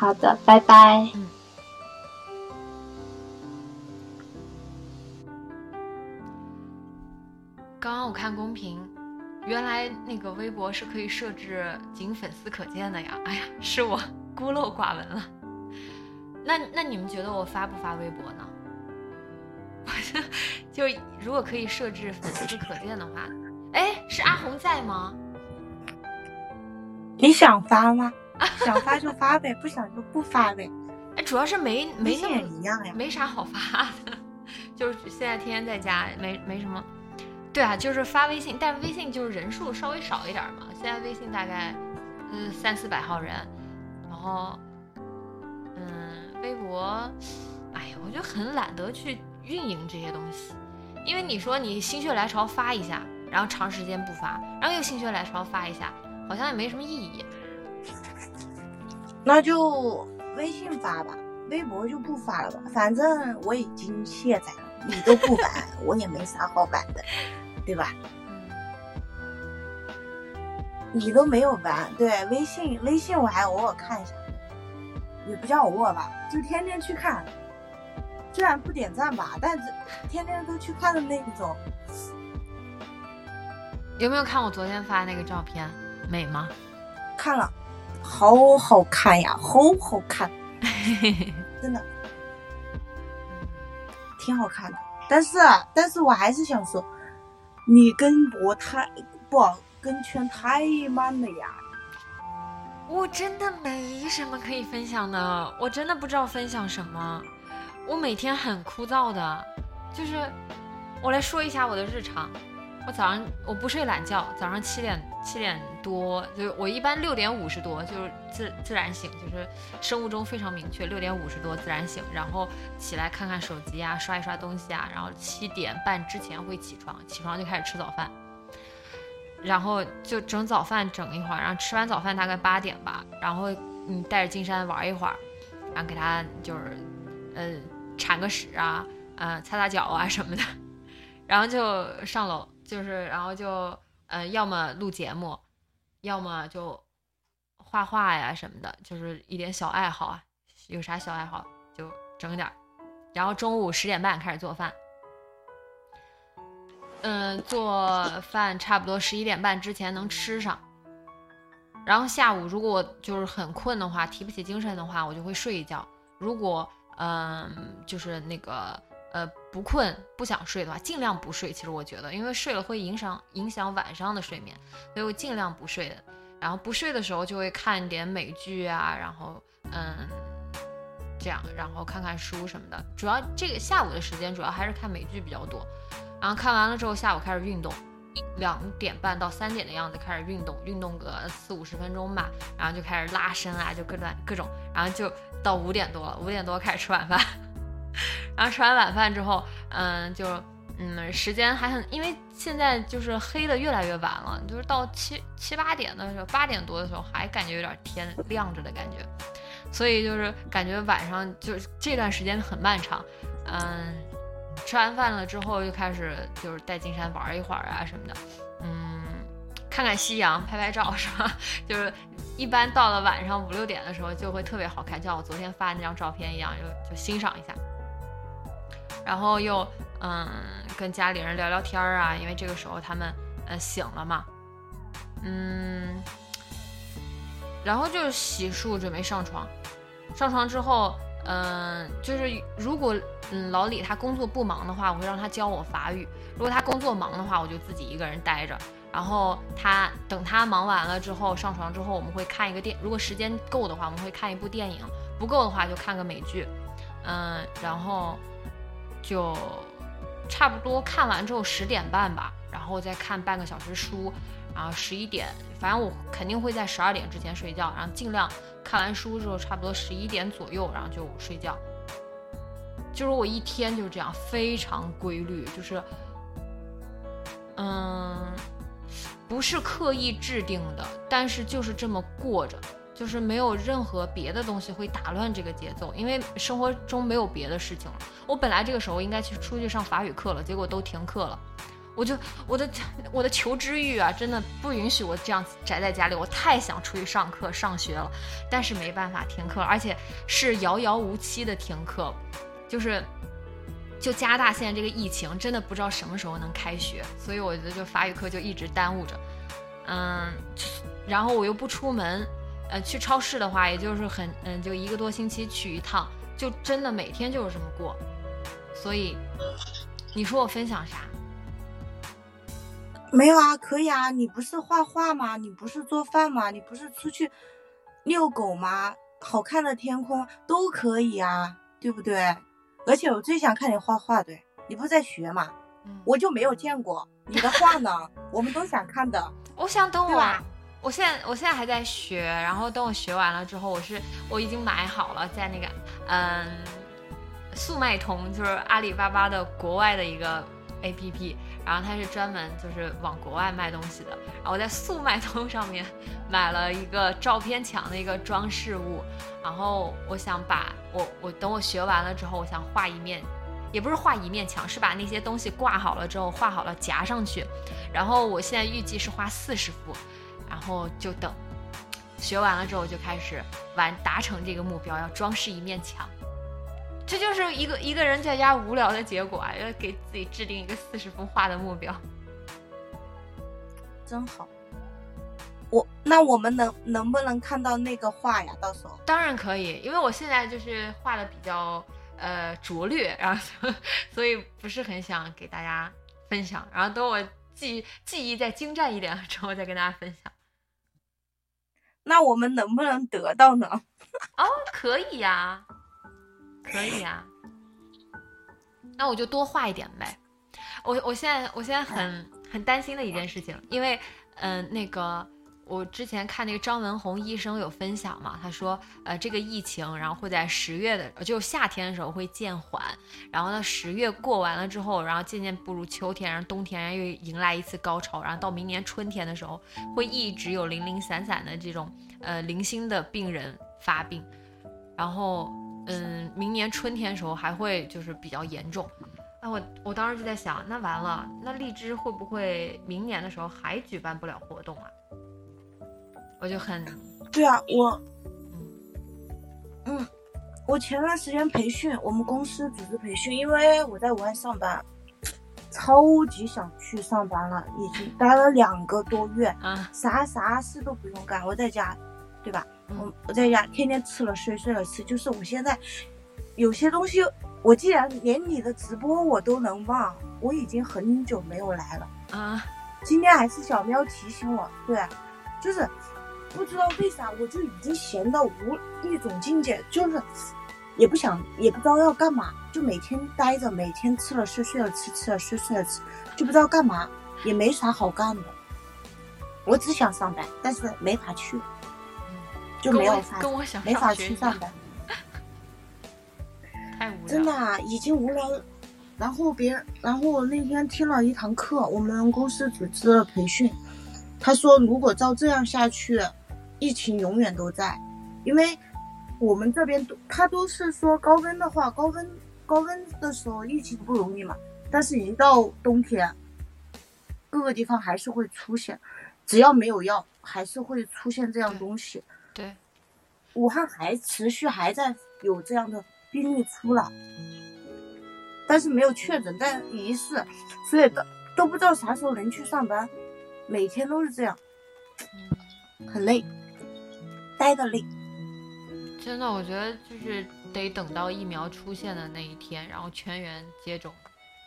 好，的，拜拜。嗯。刚刚我看公屏，原来那个微博是可以设置仅粉丝可见的呀！(laughs) 哎呀，是我孤陋寡闻了。那那你们觉得我发不发微博呢？(laughs) 就如果可以设置粉丝可见的话，哎，是阿红在吗？你想发吗？想发就发呗，不想就不发呗。哎，主要是没没那么一样呀，没啥好发的。(laughs) 就是现在天天在家，没没什么。对啊，就是发微信，但是微信就是人数稍微少一点嘛。现在微信大概嗯三四百号人，然后嗯微博，哎呀，我就很懒得去运营这些东西，因为你说你心血来潮发一下，然后长时间不发，然后又心血来潮发一下，好像也没什么意义。那就微信发吧，微博就不发了吧。反正我已经卸载了，你都不 (laughs) 玩，我也没啥好玩的，对吧？你都没有玩，对微信微信我还偶尔看一下，也不叫偶尔吧，就天天去看。虽然不点赞吧，但是天天都去看的那种。有没有看我昨天发那个照片？美吗？看了，好好看呀，好好看，(laughs) 真的，挺好看的。但是，但是我还是想说，你跟博太不跟圈太慢了呀。我真的没什么可以分享的，我真的不知道分享什么。我每天很枯燥的，就是我来说一下我的日常。我早上我不睡懒觉，早上七点七点多，就我一般六点五十多就是自自然醒，就是生物钟非常明确，六点五十多自然醒，然后起来看看手机啊，刷一刷东西啊，然后七点半之前会起床，起床就开始吃早饭，然后就整早饭整一会儿，然后吃完早饭大概八点吧，然后嗯带着金山玩一会儿，然后给他就是呃铲个屎啊，呃擦擦脚啊什么的，然后就上楼。就是，然后就，呃，要么录节目，要么就画画呀什么的，就是一点小爱好啊。有啥小爱好就整点儿。然后中午十点半开始做饭，嗯，做饭差不多十一点半之前能吃上。然后下午如果我就是很困的话，提不起精神的话，我就会睡一觉。如果，嗯，就是那个。呃，不困不想睡的话，尽量不睡。其实我觉得，因为睡了会影响影响晚上的睡眠，所以我尽量不睡的。然后不睡的时候就会看点美剧啊，然后嗯，这样，然后看看书什么的。主要这个下午的时间主要还是看美剧比较多。然后看完了之后，下午开始运动，两点半到三点的样子开始运动，运动个四五十分钟吧，然后就开始拉伸啊，就各种各种，然后就到五点多了，五点多开始吃晚饭。(laughs) 然后吃完晚饭之后，嗯，就嗯，时间还很，因为现在就是黑的越来越晚了，就是到七七八点的时候，八点多的时候还感觉有点天亮着的感觉，所以就是感觉晚上就是这段时间很漫长。嗯，吃完饭了之后就开始就是带金山玩一会儿啊什么的，嗯，看看夕阳，拍拍照是吧？(laughs) 就是一般到了晚上五六点的时候就会特别好看，就像我昨天发的那张照片一样，就就欣赏一下。然后又嗯跟家里人聊聊天儿啊，因为这个时候他们呃醒了嘛，嗯，然后就是洗漱准备上床，上床之后嗯就是如果嗯老李他工作不忙的话，我会让他教我法语；如果他工作忙的话，我就自己一个人待着。然后他等他忙完了之后上床之后，我们会看一个电，如果时间够的话，我们会看一部电影；不够的话就看个美剧，嗯，然后。就差不多看完之后十点半吧，然后再看半个小时书，然后十一点，反正我肯定会在十二点之前睡觉，然后尽量看完书之后差不多十一点左右，然后就睡觉。就是我一天就是这样，非常规律，就是，嗯，不是刻意制定的，但是就是这么过着。就是没有任何别的东西会打乱这个节奏，因为生活中没有别的事情了。我本来这个时候应该去出去上法语课了，结果都停课了。我就我的我的求知欲啊，真的不允许我这样宅在家里。我太想出去上课上学了，但是没办法停课，而且是遥遥无期的停课。就是就加拿大现在这个疫情，真的不知道什么时候能开学，所以我觉得就法语课就一直耽误着。嗯，然后我又不出门。呃，去超市的话，也就是很嗯，就一个多星期去一趟，就真的每天就是这么过。所以，你说我分享啥？没有啊，可以啊。你不是画画吗？你不是做饭吗？你不是出去遛狗吗？好看的天空都可以啊，对不对？而且我最想看你画画，对你不是在学吗？我就没有见过你的画呢，(laughs) 我们都想看的。我想等我。我现在我现在还在学，然后等我学完了之后，我是我已经买好了，在那个嗯速卖通，就是阿里巴巴的国外的一个 A P P，然后它是专门就是往国外卖东西的。然后我在速卖通上面 (laughs) 买了一个照片墙的一个装饰物，然后我想把我我等我学完了之后，我想画一面，也不是画一面墙，是把那些东西挂好了之后画好了夹上去。然后我现在预计是画四十幅。然后就等，学完了之后就开始完达成这个目标，要装饰一面墙。这就是一个一个人在家无聊的结果啊！要给自己制定一个四十幅画的目标，真好。我那我们能能不能看到那个画呀？到时候当然可以，因为我现在就是画的比较呃拙劣，然后 (laughs) 所以不是很想给大家分享。然后等我记记忆再精湛一点之后再跟大家分享。那我们能不能得到呢？哦，可以呀。可以呀，那我就多画一点呗。我我现在我现在很很担心的一件事情，因为嗯，那个我之前看那个张文宏医生有分享嘛，他说呃这个疫情然后会在十月的就夏天的时候会渐缓，然后呢十月过完了之后，然后渐渐步入秋天，然后冬天又迎来一次高潮，然后到明年春天的时候会一直有零零散散的这种呃零星的病人发病，然后。嗯，明年春天的时候还会就是比较严重，那我我当时就在想，那完了，那荔枝会不会明年的时候还举办不了活动啊？我就很，对啊，我，嗯，我前段时间培训，我们公司组织培训，因为我在武汉上班，超级想去上班了，已经待了两个多月，啊，啥啥事都不用干，我在家，对吧？我我在家天天吃了睡，睡了吃，就是我现在有些东西，我既然连你的直播我都能忘，我已经很久没有来了啊。今天还是小喵提醒我，对，就是不知道为啥，我就已经闲到无一种境界，就是也不想，也不知道要干嘛，就每天待着，每天吃了睡，睡了吃，吃了睡，睡了吃，就不知道干嘛，也没啥好干的。我只想上班，但是没法去。就没有法，没法去上班，太无聊。真的啊，已经无聊。然后别人，然后我那天听了一堂课，我们公司组织了培训。他说，如果照这样下去，疫情永远都在。因为我们这边都，他都是说高温的话，高温高温的时候疫情不容易嘛。但是，一到冬天，各个地方还是会出现，只要没有药，还是会出现这样东西。对，武汉还持续还在有这样的病例出了，但是没有确诊，但疑似，所以都都不知道啥时候能去上班，每天都是这样，很累，真的，我觉得就是得等到疫苗出现的那一天，然后全员接种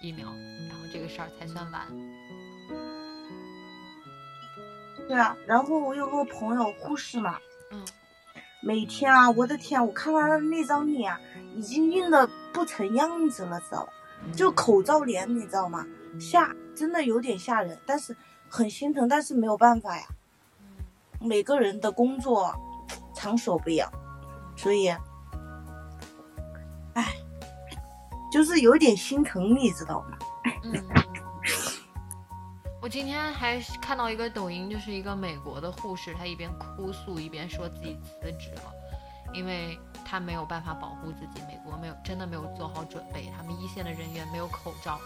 疫苗，然后这个事儿才算完。对啊，然后我有个朋友护士嘛。每天啊，我的天，我看他的那张脸啊，已经硬的不成样子了，知道吧？就口罩脸，你知道吗？吓，真的有点吓人，但是很心疼，但是没有办法呀。每个人的工作场所不一样，所以，哎，就是有点心疼，你知道吗？(laughs) 我今天还看到一个抖音，就是一个美国的护士，她一边哭诉一边说自己辞职了，因为她没有办法保护自己。美国没有真的没有做好准备，他们一线的人员没有口罩，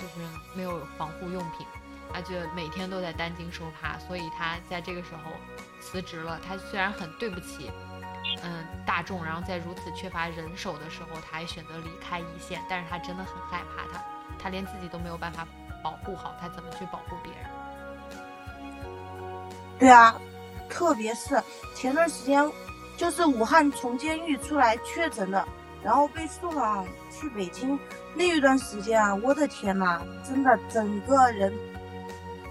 就是没有防护用品，而且每天都在担惊受怕，所以她在这个时候辞职了。他虽然很对不起，嗯，大众，然后在如此缺乏人手的时候，他还选择离开一线，但是他真的很害怕，他，他连自己都没有办法。保护好他，怎么去保护别人？对啊，特别是前段时间，就是武汉从监狱出来确诊的，然后被送往去北京那一段时间啊，我的天呐，真的整个人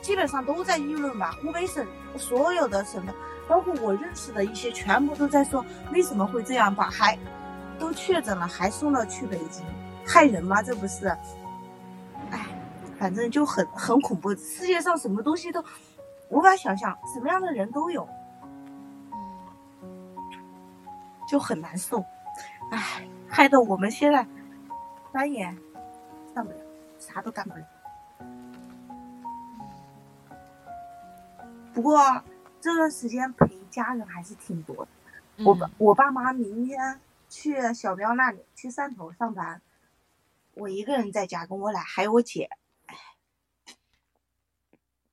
基本上都在议论吧。湖北省所有的什么，包括我认识的一些，全部都在说为什么会这样，把还都确诊了，还送到去北京，害人吗？这不是？哎反正就很很恐怖，世界上什么东西都无法想象，什么样的人都有，就很难受，唉，害得我们现在班也上不了，啥都干不了。不过这段时间陪家人还是挺多的，我爸我爸妈明天去小喵那里去汕头上班，我一个人在家跟我奶还有我姐。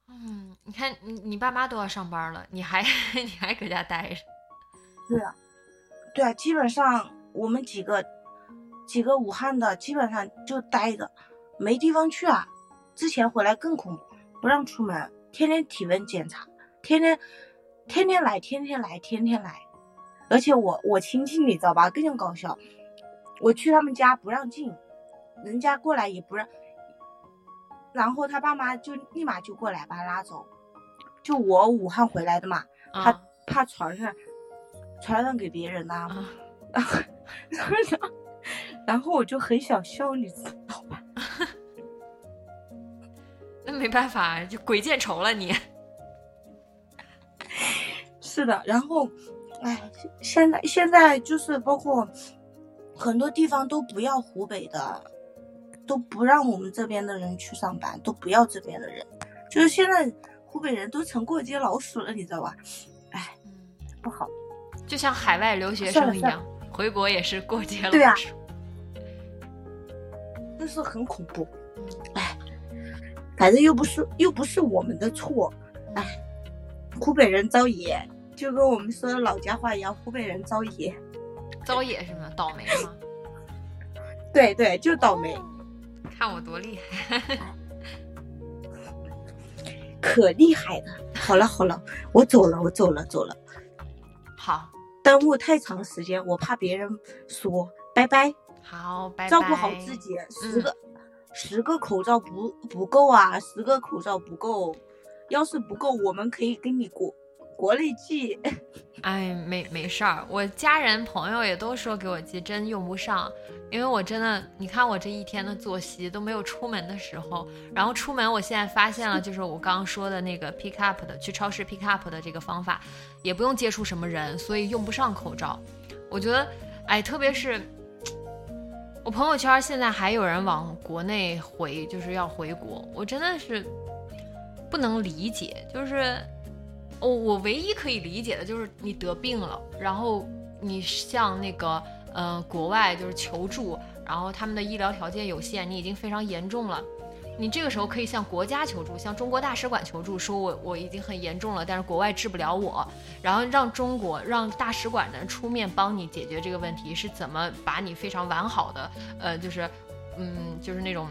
嗯，你看你你爸妈都要上班了，你还 (laughs) 你还搁家待着，对啊，对啊，基本上我们几个几个武汉的，基本上就待着，没地方去啊。之前回来更恐怖，不让出门，天天体温检查，天天天天来，天天来，天天来。而且我我亲戚你知道吧，更搞笑，我去他们家不让进，人家过来也不让，然后他爸妈就立马就过来把他拉走。就我武汉回来的嘛，怕啊怕传染传染给别人呐、啊，然后然后然后我就很想笑，你知道吧？(laughs) 那没办法，就鬼见愁了你。是的，然后，哎，现在现在就是包括很多地方都不要湖北的，都不让我们这边的人去上班，都不要这边的人，就是现在湖北人都成过街老鼠了，你知道吧？哎，嗯不好。就像海外留学生一样，回国也是过街对啊老鼠。就是很恐怖，嗯哎，反正又不是又不是我们的错，哎，湖北人遭野，就跟我们说的老家话一样，湖北人招野，招野是吗？倒霉吗？(laughs) 对对，就倒霉，看我多厉害！可厉害了。好了好了，我走了，我走了走了，好，耽误太长时间，我怕别人说，拜拜，好，拜拜。照顾好自己，十个、十个口罩不不够啊，十个口罩不够，要是不够，我们可以给你国国内寄。(laughs) 哎，没没事儿，我家人朋友也都说给我寄，真用不上，因为我真的，你看我这一天的作息都没有出门的时候，然后出门，我现在发现了，(laughs) 就是我刚刚说的那个 pick up 的，去超市 pick up 的这个方法，也不用接触什么人，所以用不上口罩。我觉得，哎，特别是我朋友圈现在还有人往国内回，就是要回国，我真的是不能理解，就是。我我唯一可以理解的就是你得病了，然后你向那个呃国外就是求助，然后他们的医疗条件有限，你已经非常严重了，你这个时候可以向国家求助，向中国大使馆求助，说我我已经很严重了，但是国外治不了我，然后让中国让大使馆的人出面帮你解决这个问题，是怎么把你非常完好的呃就是嗯就是那种。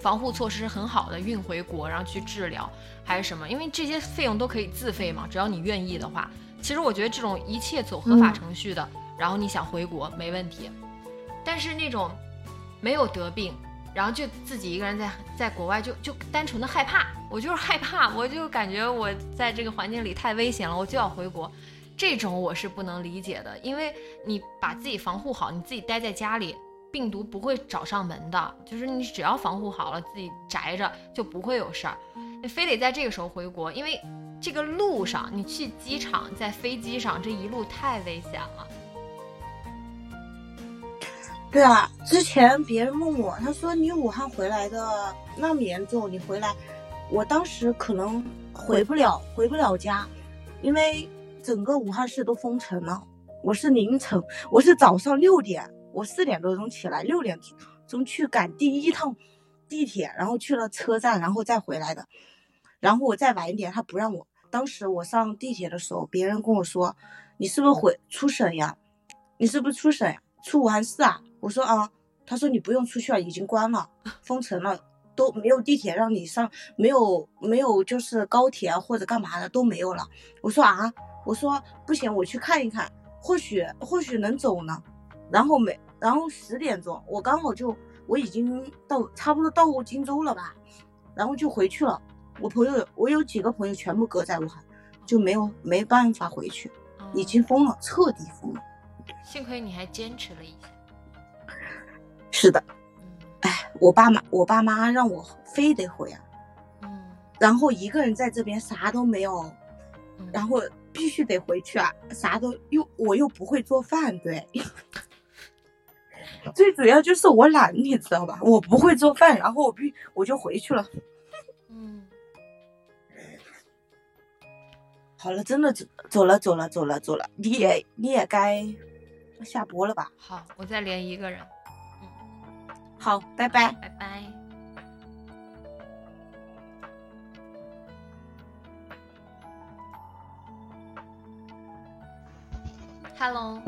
防护措施很好的运回国，然后去治疗，还是什么？因为这些费用都可以自费嘛，只要你愿意的话。其实我觉得这种一切走合法程序的，然后你想回国没问题。但是那种没有得病，然后就自己一个人在在国外就就单纯的害怕，我就是害怕，我就感觉我在这个环境里太危险了，我就要回国。这种我是不能理解的，因为你把自己防护好，你自己待在家里。病毒不会找上门的，就是你只要防护好了，自己宅着就不会有事儿。你非得在这个时候回国，因为这个路上你去机场，在飞机上这一路太危险了。对啊，之前别人问我，他说你武汉回来的那么严重，你回来，我当时可能回不了，回不了家，因为整个武汉市都封城了。我是凌晨，我是早上六点。我四点多钟起来，六点钟去赶第一趟地铁，然后去了车站，然后再回来的。然后我再晚一点，他不让我。当时我上地铁的时候，别人跟我说：“你是不是回出省呀？你是不是出省？出武汉市啊？”我说：“啊。”他说：“你不用出去了，已经关了，封城了，都没有地铁让你上，没有没有就是高铁啊或者干嘛的都没有了。”我说：“啊。”我说：“不行，我去看一看，或许或许能走呢。”然后没，然后十点钟，我刚好就我已经到差不多到荆州了吧，然后就回去了。我朋友，我有几个朋友全部隔在武汉，就没有没办法回去，嗯已经疯了，彻底疯了。幸亏你还坚持了一下。是的，嗯哎，我爸妈，我爸妈让我非得回啊，嗯然后一个人在这边啥都没有，嗯，然后必须得回去啊，啥都又我又不会做饭，对。(laughs) 最主要就是我懒，你知道吧？我不会做饭，然后我必我就回去了。嗯。好了，真的走走了走了走了走了，你也你也该下播了吧？好，我再连一个人。好，拜拜。拜拜。Hello。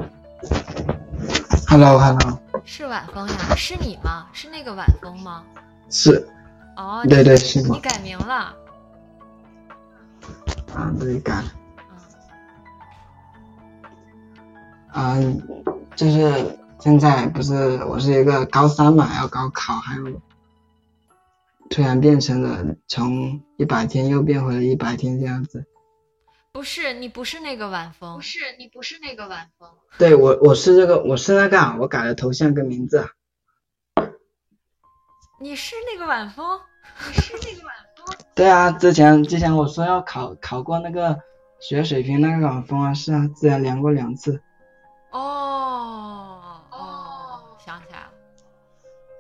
Hello，Hello。是晚风呀？是你吗？是那个晚风吗？是，哦，对对是你你改名了。啊，对，改了，嗯啊，就是现在不是我是一个高三嘛，要高考，还有突然变成了从一百天又变回了一百天这样子。不是，你不是那个晚风。不是，你不是那个晚风。对我，我是这个，我是那个啊，我改了头像跟名字啊。你是那个晚风？(laughs) 你是那个晚风？对啊，之前之前我说要考考过那个学水平那个晚风啊，是啊，之前量过两次。哦哦，想起来了，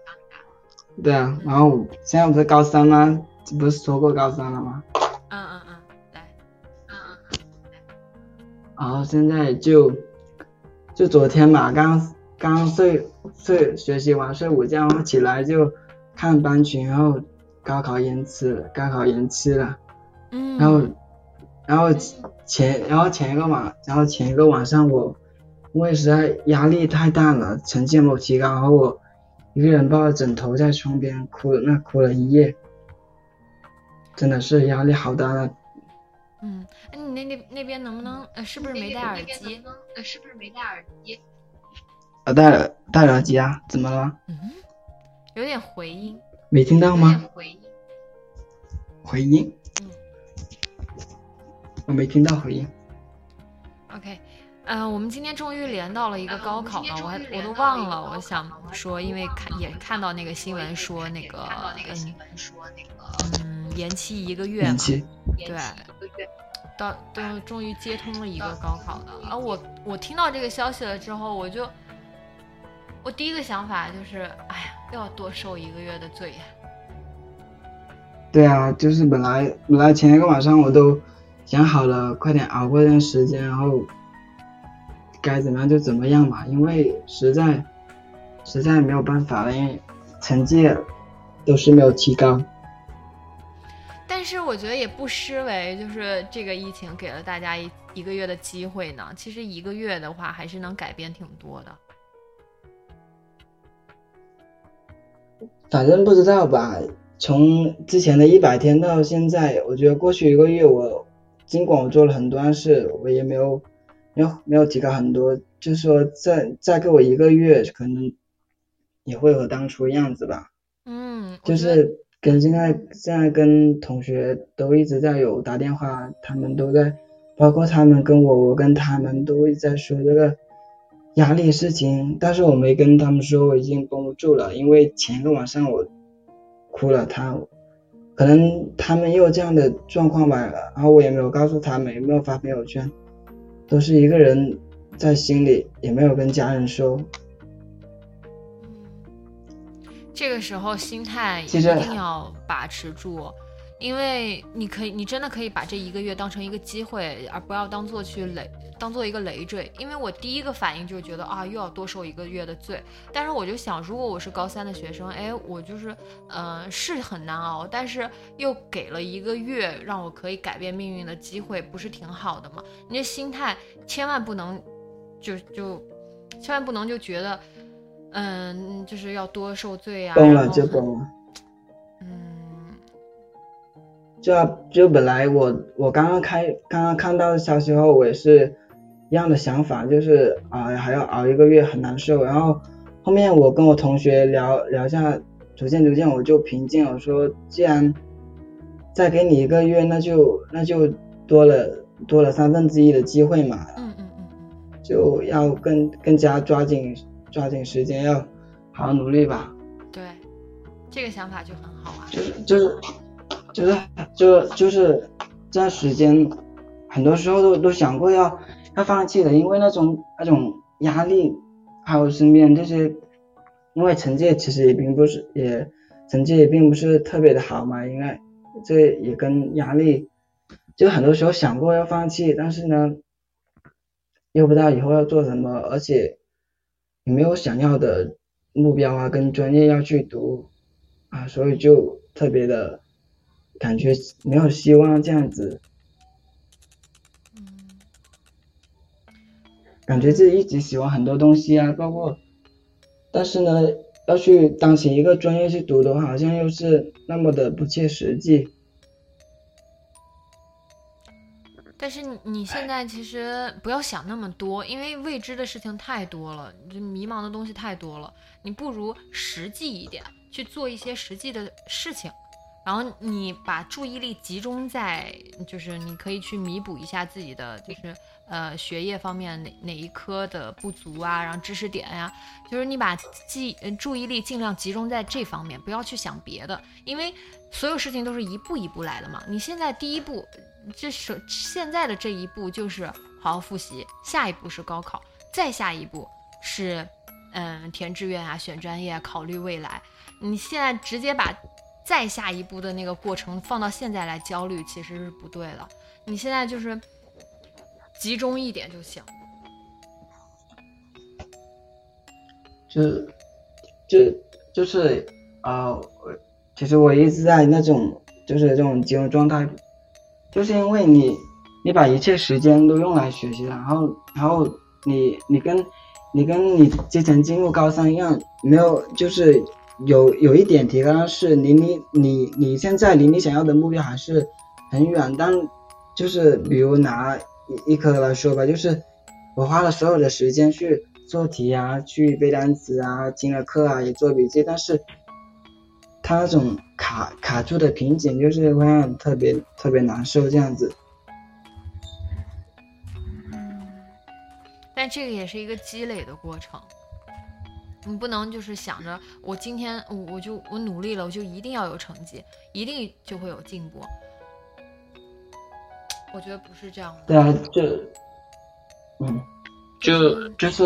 想起来了。对啊，然后现在不是高三吗？不是说过高三了吗？然后现在就就昨天嘛，刚刚睡睡学习完睡午觉，起来就看班群，然后高考延期了，高考延期了，嗯。然后然后前然后前一个晚然后前一个晚上我因为实在压力太大了，成绩没有提高，然后我一个人抱着枕头在床边哭，那哭了一夜，真的是压力好大了。嗯，哎，你那那那边能不能呃，是不是没戴耳机？呃，是不是没戴耳机？我戴了戴了耳机啊，怎么了？嗯，有点回音。没听到吗？回音。回音？嗯，我没听到回音。OK，呃，我们今天终于连到了一个高考了，我还我都忘了，我想说，因为看也看到那个新闻说那个嗯嗯延期一个月嘛延，期。对，到都终于接通了一个高考的啊！我我听到这个消息了之后，我就我第一个想法就是，哎呀，又要多受一个月的罪呀。对啊，就是本来本来前一个晚上我都想好了，快点熬过这段时间，然后该怎么样就怎么样嘛，因为实在实在没有办法了，因为成绩都是没有提高。但是我觉得也不失为，就是这个疫情给了大家一一个月的机会呢。其实一个月的话，还是能改变挺多的。反正不知道吧，从之前的一百天到现在，我觉得过去一个月我，尽管我做了很多事，我也没有没有没有提高很多，就说再再给我一个月，可能也会和当初样子吧。嗯，就觉跟现在现在跟同学都一直在有打电话，他们都在，包括他们跟我，我跟他们都一直在说这个压力事情，但是我没跟他们说我已经绷不住了，因为前一个晚上我哭了，他可能他们也有这样的状况吧，然后我也没有告诉他们，也没有发朋友圈，都是一个人在心里，也没有跟家人说。这个时候心态一定要把持住，因为你可以，你真的可以把这一个月当成一个机会，而不要当做去累，当做一个累赘。因为我第一个反应就是觉得啊，又要多受一个月的罪。但是我就想，如果我是高三的学生，哎，我就是，呃，是很难熬，但是又给了一个月让我可以改变命运的机会，不是挺好的吗？你这心态千万不能，就就，千万不能就觉得。嗯，就是要多受罪啊，崩了就崩了。嗯就要就本来我我刚刚开刚刚看到消息后，我也是一样的想法，就是啊、还要熬一个月很难受。然后后面我跟我同学聊聊一下，逐渐逐渐我就平静了，我说既然再给你一个月，那就那就多了多了三分之一的机会嘛，嗯嗯嗯就要更更加抓紧抓紧时间，要好好努力吧。嗯，对，这个想法就很好啊。就是就是就是就就是这段时间，很多时候都都想过要要放弃的，因为那种那种压力，还有身边这些，因为成绩其实也并不是也成绩也并不是特别的好嘛，应该这也跟压力，就很多时候想过要放弃，但是呢，又不知道以后要做什么，而且也没有想要的目标啊，跟专业要去读啊，所以就特别的感觉没有希望这样子。嗯感觉自己一直喜欢很多东西啊，包括，但是呢，要去当起一个专业去读的话，好像又是那么的不切实际。但是你现在其实不要想那么多，因为未知的事情太多了，就迷茫的东西太多了。你不如实际一点，去做一些实际的事情，然后你把注意力集中在，就是你可以去弥补一下自己的，就是呃学业方面哪哪一科的不足啊，然后知识点呀，就是你把记呃注意力尽量集中在这方面，不要去想别的，因为所有事情都是一步一步来的嘛。你现在第一步。这是现在的这一步就是好好复习，下一步是高考，再下一步是嗯填志愿啊、选专业、考虑未来。你现在直接把再下一步的那个过程放到现在来焦虑，其实是不对的。你现在就是集中一点就行。就就就是啊，其实我一直在那种就是这种集中状态。就是因为你，你把一切时间都用来学习，然后，然后你，你跟，你跟你之前进入高三一样，没有，就是有有一点提高，但是离你，你，你现在离你想要的目标还是很远，但就是比如拿一一科来说吧，就是我花了所有的时间去做题啊，去背单词啊，听了课啊，也做笔记，但是。他那种卡卡住的瓶颈，就是会让特别特别难受这样子。嗯，但这个也是一个积累的过程，你不能就是想着我今天我我就我努力了，我就一定要有成绩，一定就会有进步。我觉得不是这样的。对啊，就，嗯，就就是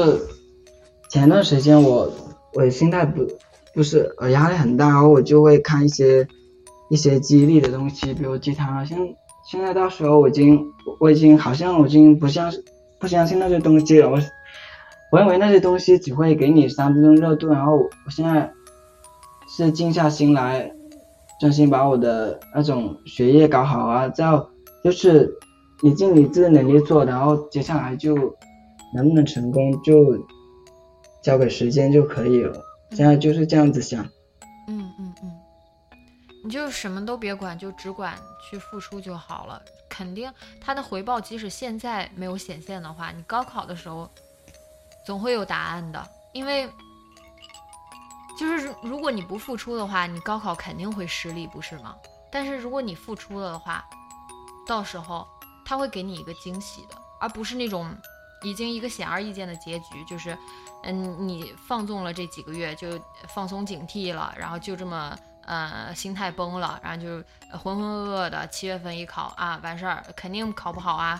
前段时间我我心态不。就是呃压力很大，然后我就会看一些一些激励的东西，比如鸡汤啊。像现在到时候我已经我已经好像我已经不相不相信那些东西了。我我认为那些东西只会给你三分钟热度，然后我现在是静下心来，专心把我的那种学业搞好啊。这样就是你尽你自己能力做，然后接下来就能不能成功就交给时间就可以了。现在就是这样子想，嗯嗯嗯，你就什么都别管，就只管去付出就好了。肯定他的回报，即使现在没有显现的话，你高考的时候总会有答案的。因为就是如果你不付出的话，你高考肯定会失利，不是吗？但是如果你付出了的话，到时候他会给你一个惊喜的，而不是那种已经一个显而易见的结局，就是。嗯，你放纵了这几个月，就放松警惕了，然后就这么呃心态崩了，然后就浑浑噩噩的。七月份一考啊，完事儿肯定考不好啊，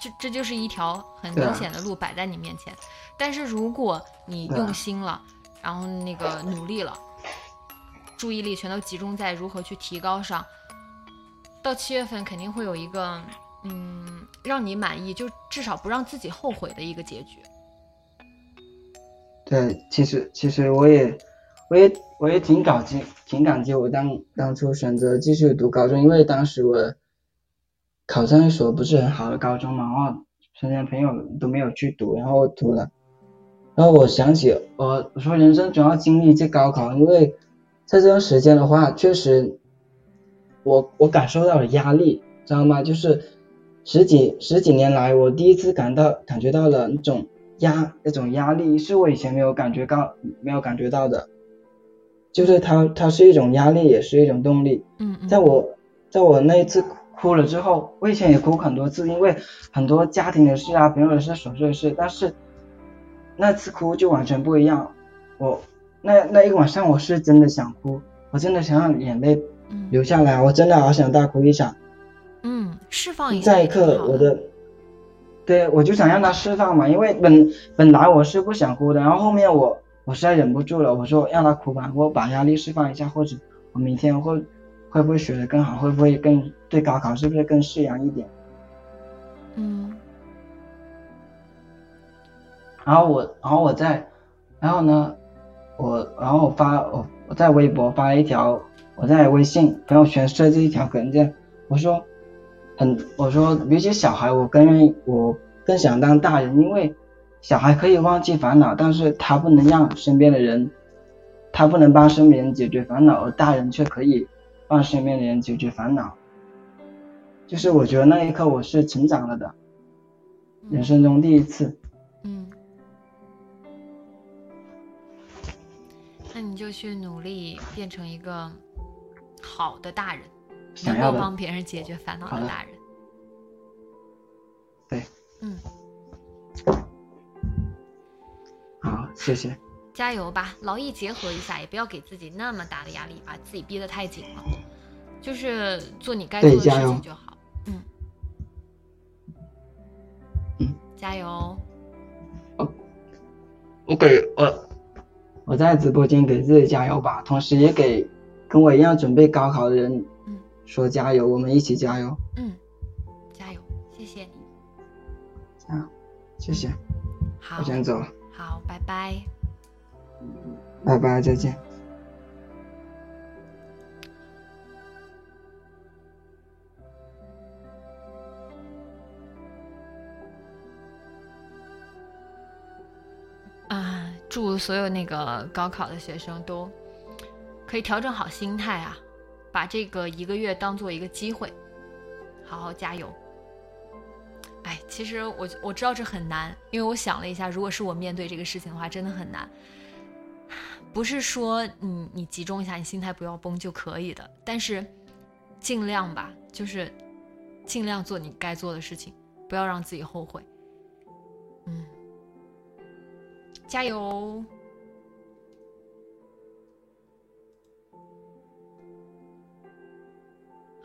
这这就是一条很明显的路摆在你面前。但是如果你用心了，然后那个努力了，注意力全都集中在如何去提高上，到七月份肯定会有一个嗯让你满意，就至少不让自己后悔的一个结局。对，其实其实我也我也我也挺感激挺感激我当当初选择继续读高中，因为当时我考上一所不是很好的高中嘛，然后身边朋友都没有去读，然后我读了，然后我想起我我说人生总要经历一次高考，因为在这段时间的话，确实我我感受到了压力，知道吗？就是十几十几年来，我第一次感到感觉到了那种。压那种压力是我以前没有感觉到没有感觉到的，就是它它是一种压力，也是一种动力。嗯在我在我那一次哭了之后，我以前也哭很多次，因为很多家庭的事啊、朋友的事、琐碎的事，但是那次哭就完全不一样。我那那一晚上我是真的想哭，我真的想让眼泪流下来，我真的好想大哭一场。嗯，释放一下。在一刻我的。对，我就想让他释放嘛，因为本本来我是不想哭的，然后后面我我实在忍不住了，我说让他哭吧，我把压力释放一下，或者我明天会会不会学得更好，会不会更对高考是不是更释然一点？嗯。然后我，然后我在，然后呢，我然后我发我我在微博发了一条，我在微信朋友圈设置一条文件，我说。很，我说比起小孩，我更愿意，我更想当大人，因为小孩可以忘记烦恼，但是他不能让身边的人，他不能帮身边人解决烦恼，而大人却可以帮身边的人解决烦恼。就是我觉得那一刻我是成长了的，人生中第一次。嗯，那你就去努力变成一个好的大人，能想要帮别人解决烦恼好的的大人。对，嗯，好，谢谢。加油吧，劳逸结合一下，也不要给自己那么大的压力，把自己逼得太紧了。就是做你该做的事情就好。嗯，嗯，加油。我给我我在直播间给自己加油吧，同时也给跟我一样准备高考的人嗯说加油，我们一起加油，嗯，加油，谢谢你。加油，谢谢，好我，先走了，好，拜拜。拜拜，再见。啊，祝所有那个高考的学生都可以调整好心态啊，把这个一个月当做一个机会，好好加油。哎，其实我我知道这很难，因为我想了一下，如果是我面对这个事情的话，真的很难。不是说你你集中一下，你心态不要崩就可以的，但是尽量吧，就是尽量做你该做的事情，不要让自己后悔。嗯。加油！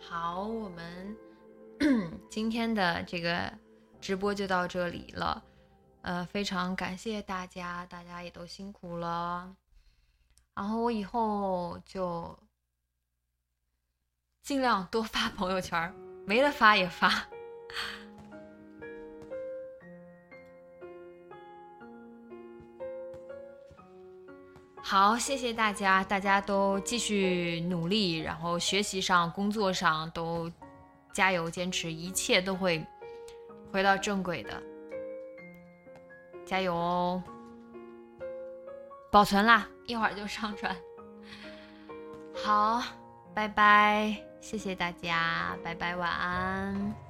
好，我们 (clears throat) 今天的这个直播就到这里了。呃，非常感谢大家，大家也都辛苦了。然后我以后就尽量多发朋友圈，没得发也发。好，谢谢大家，大家都继续努力，然后学习上、工作上都加油坚持，一切都会回到正轨的。加油哦！保存啦，一会儿就上传。好，拜拜，谢谢大家，拜拜，晚安。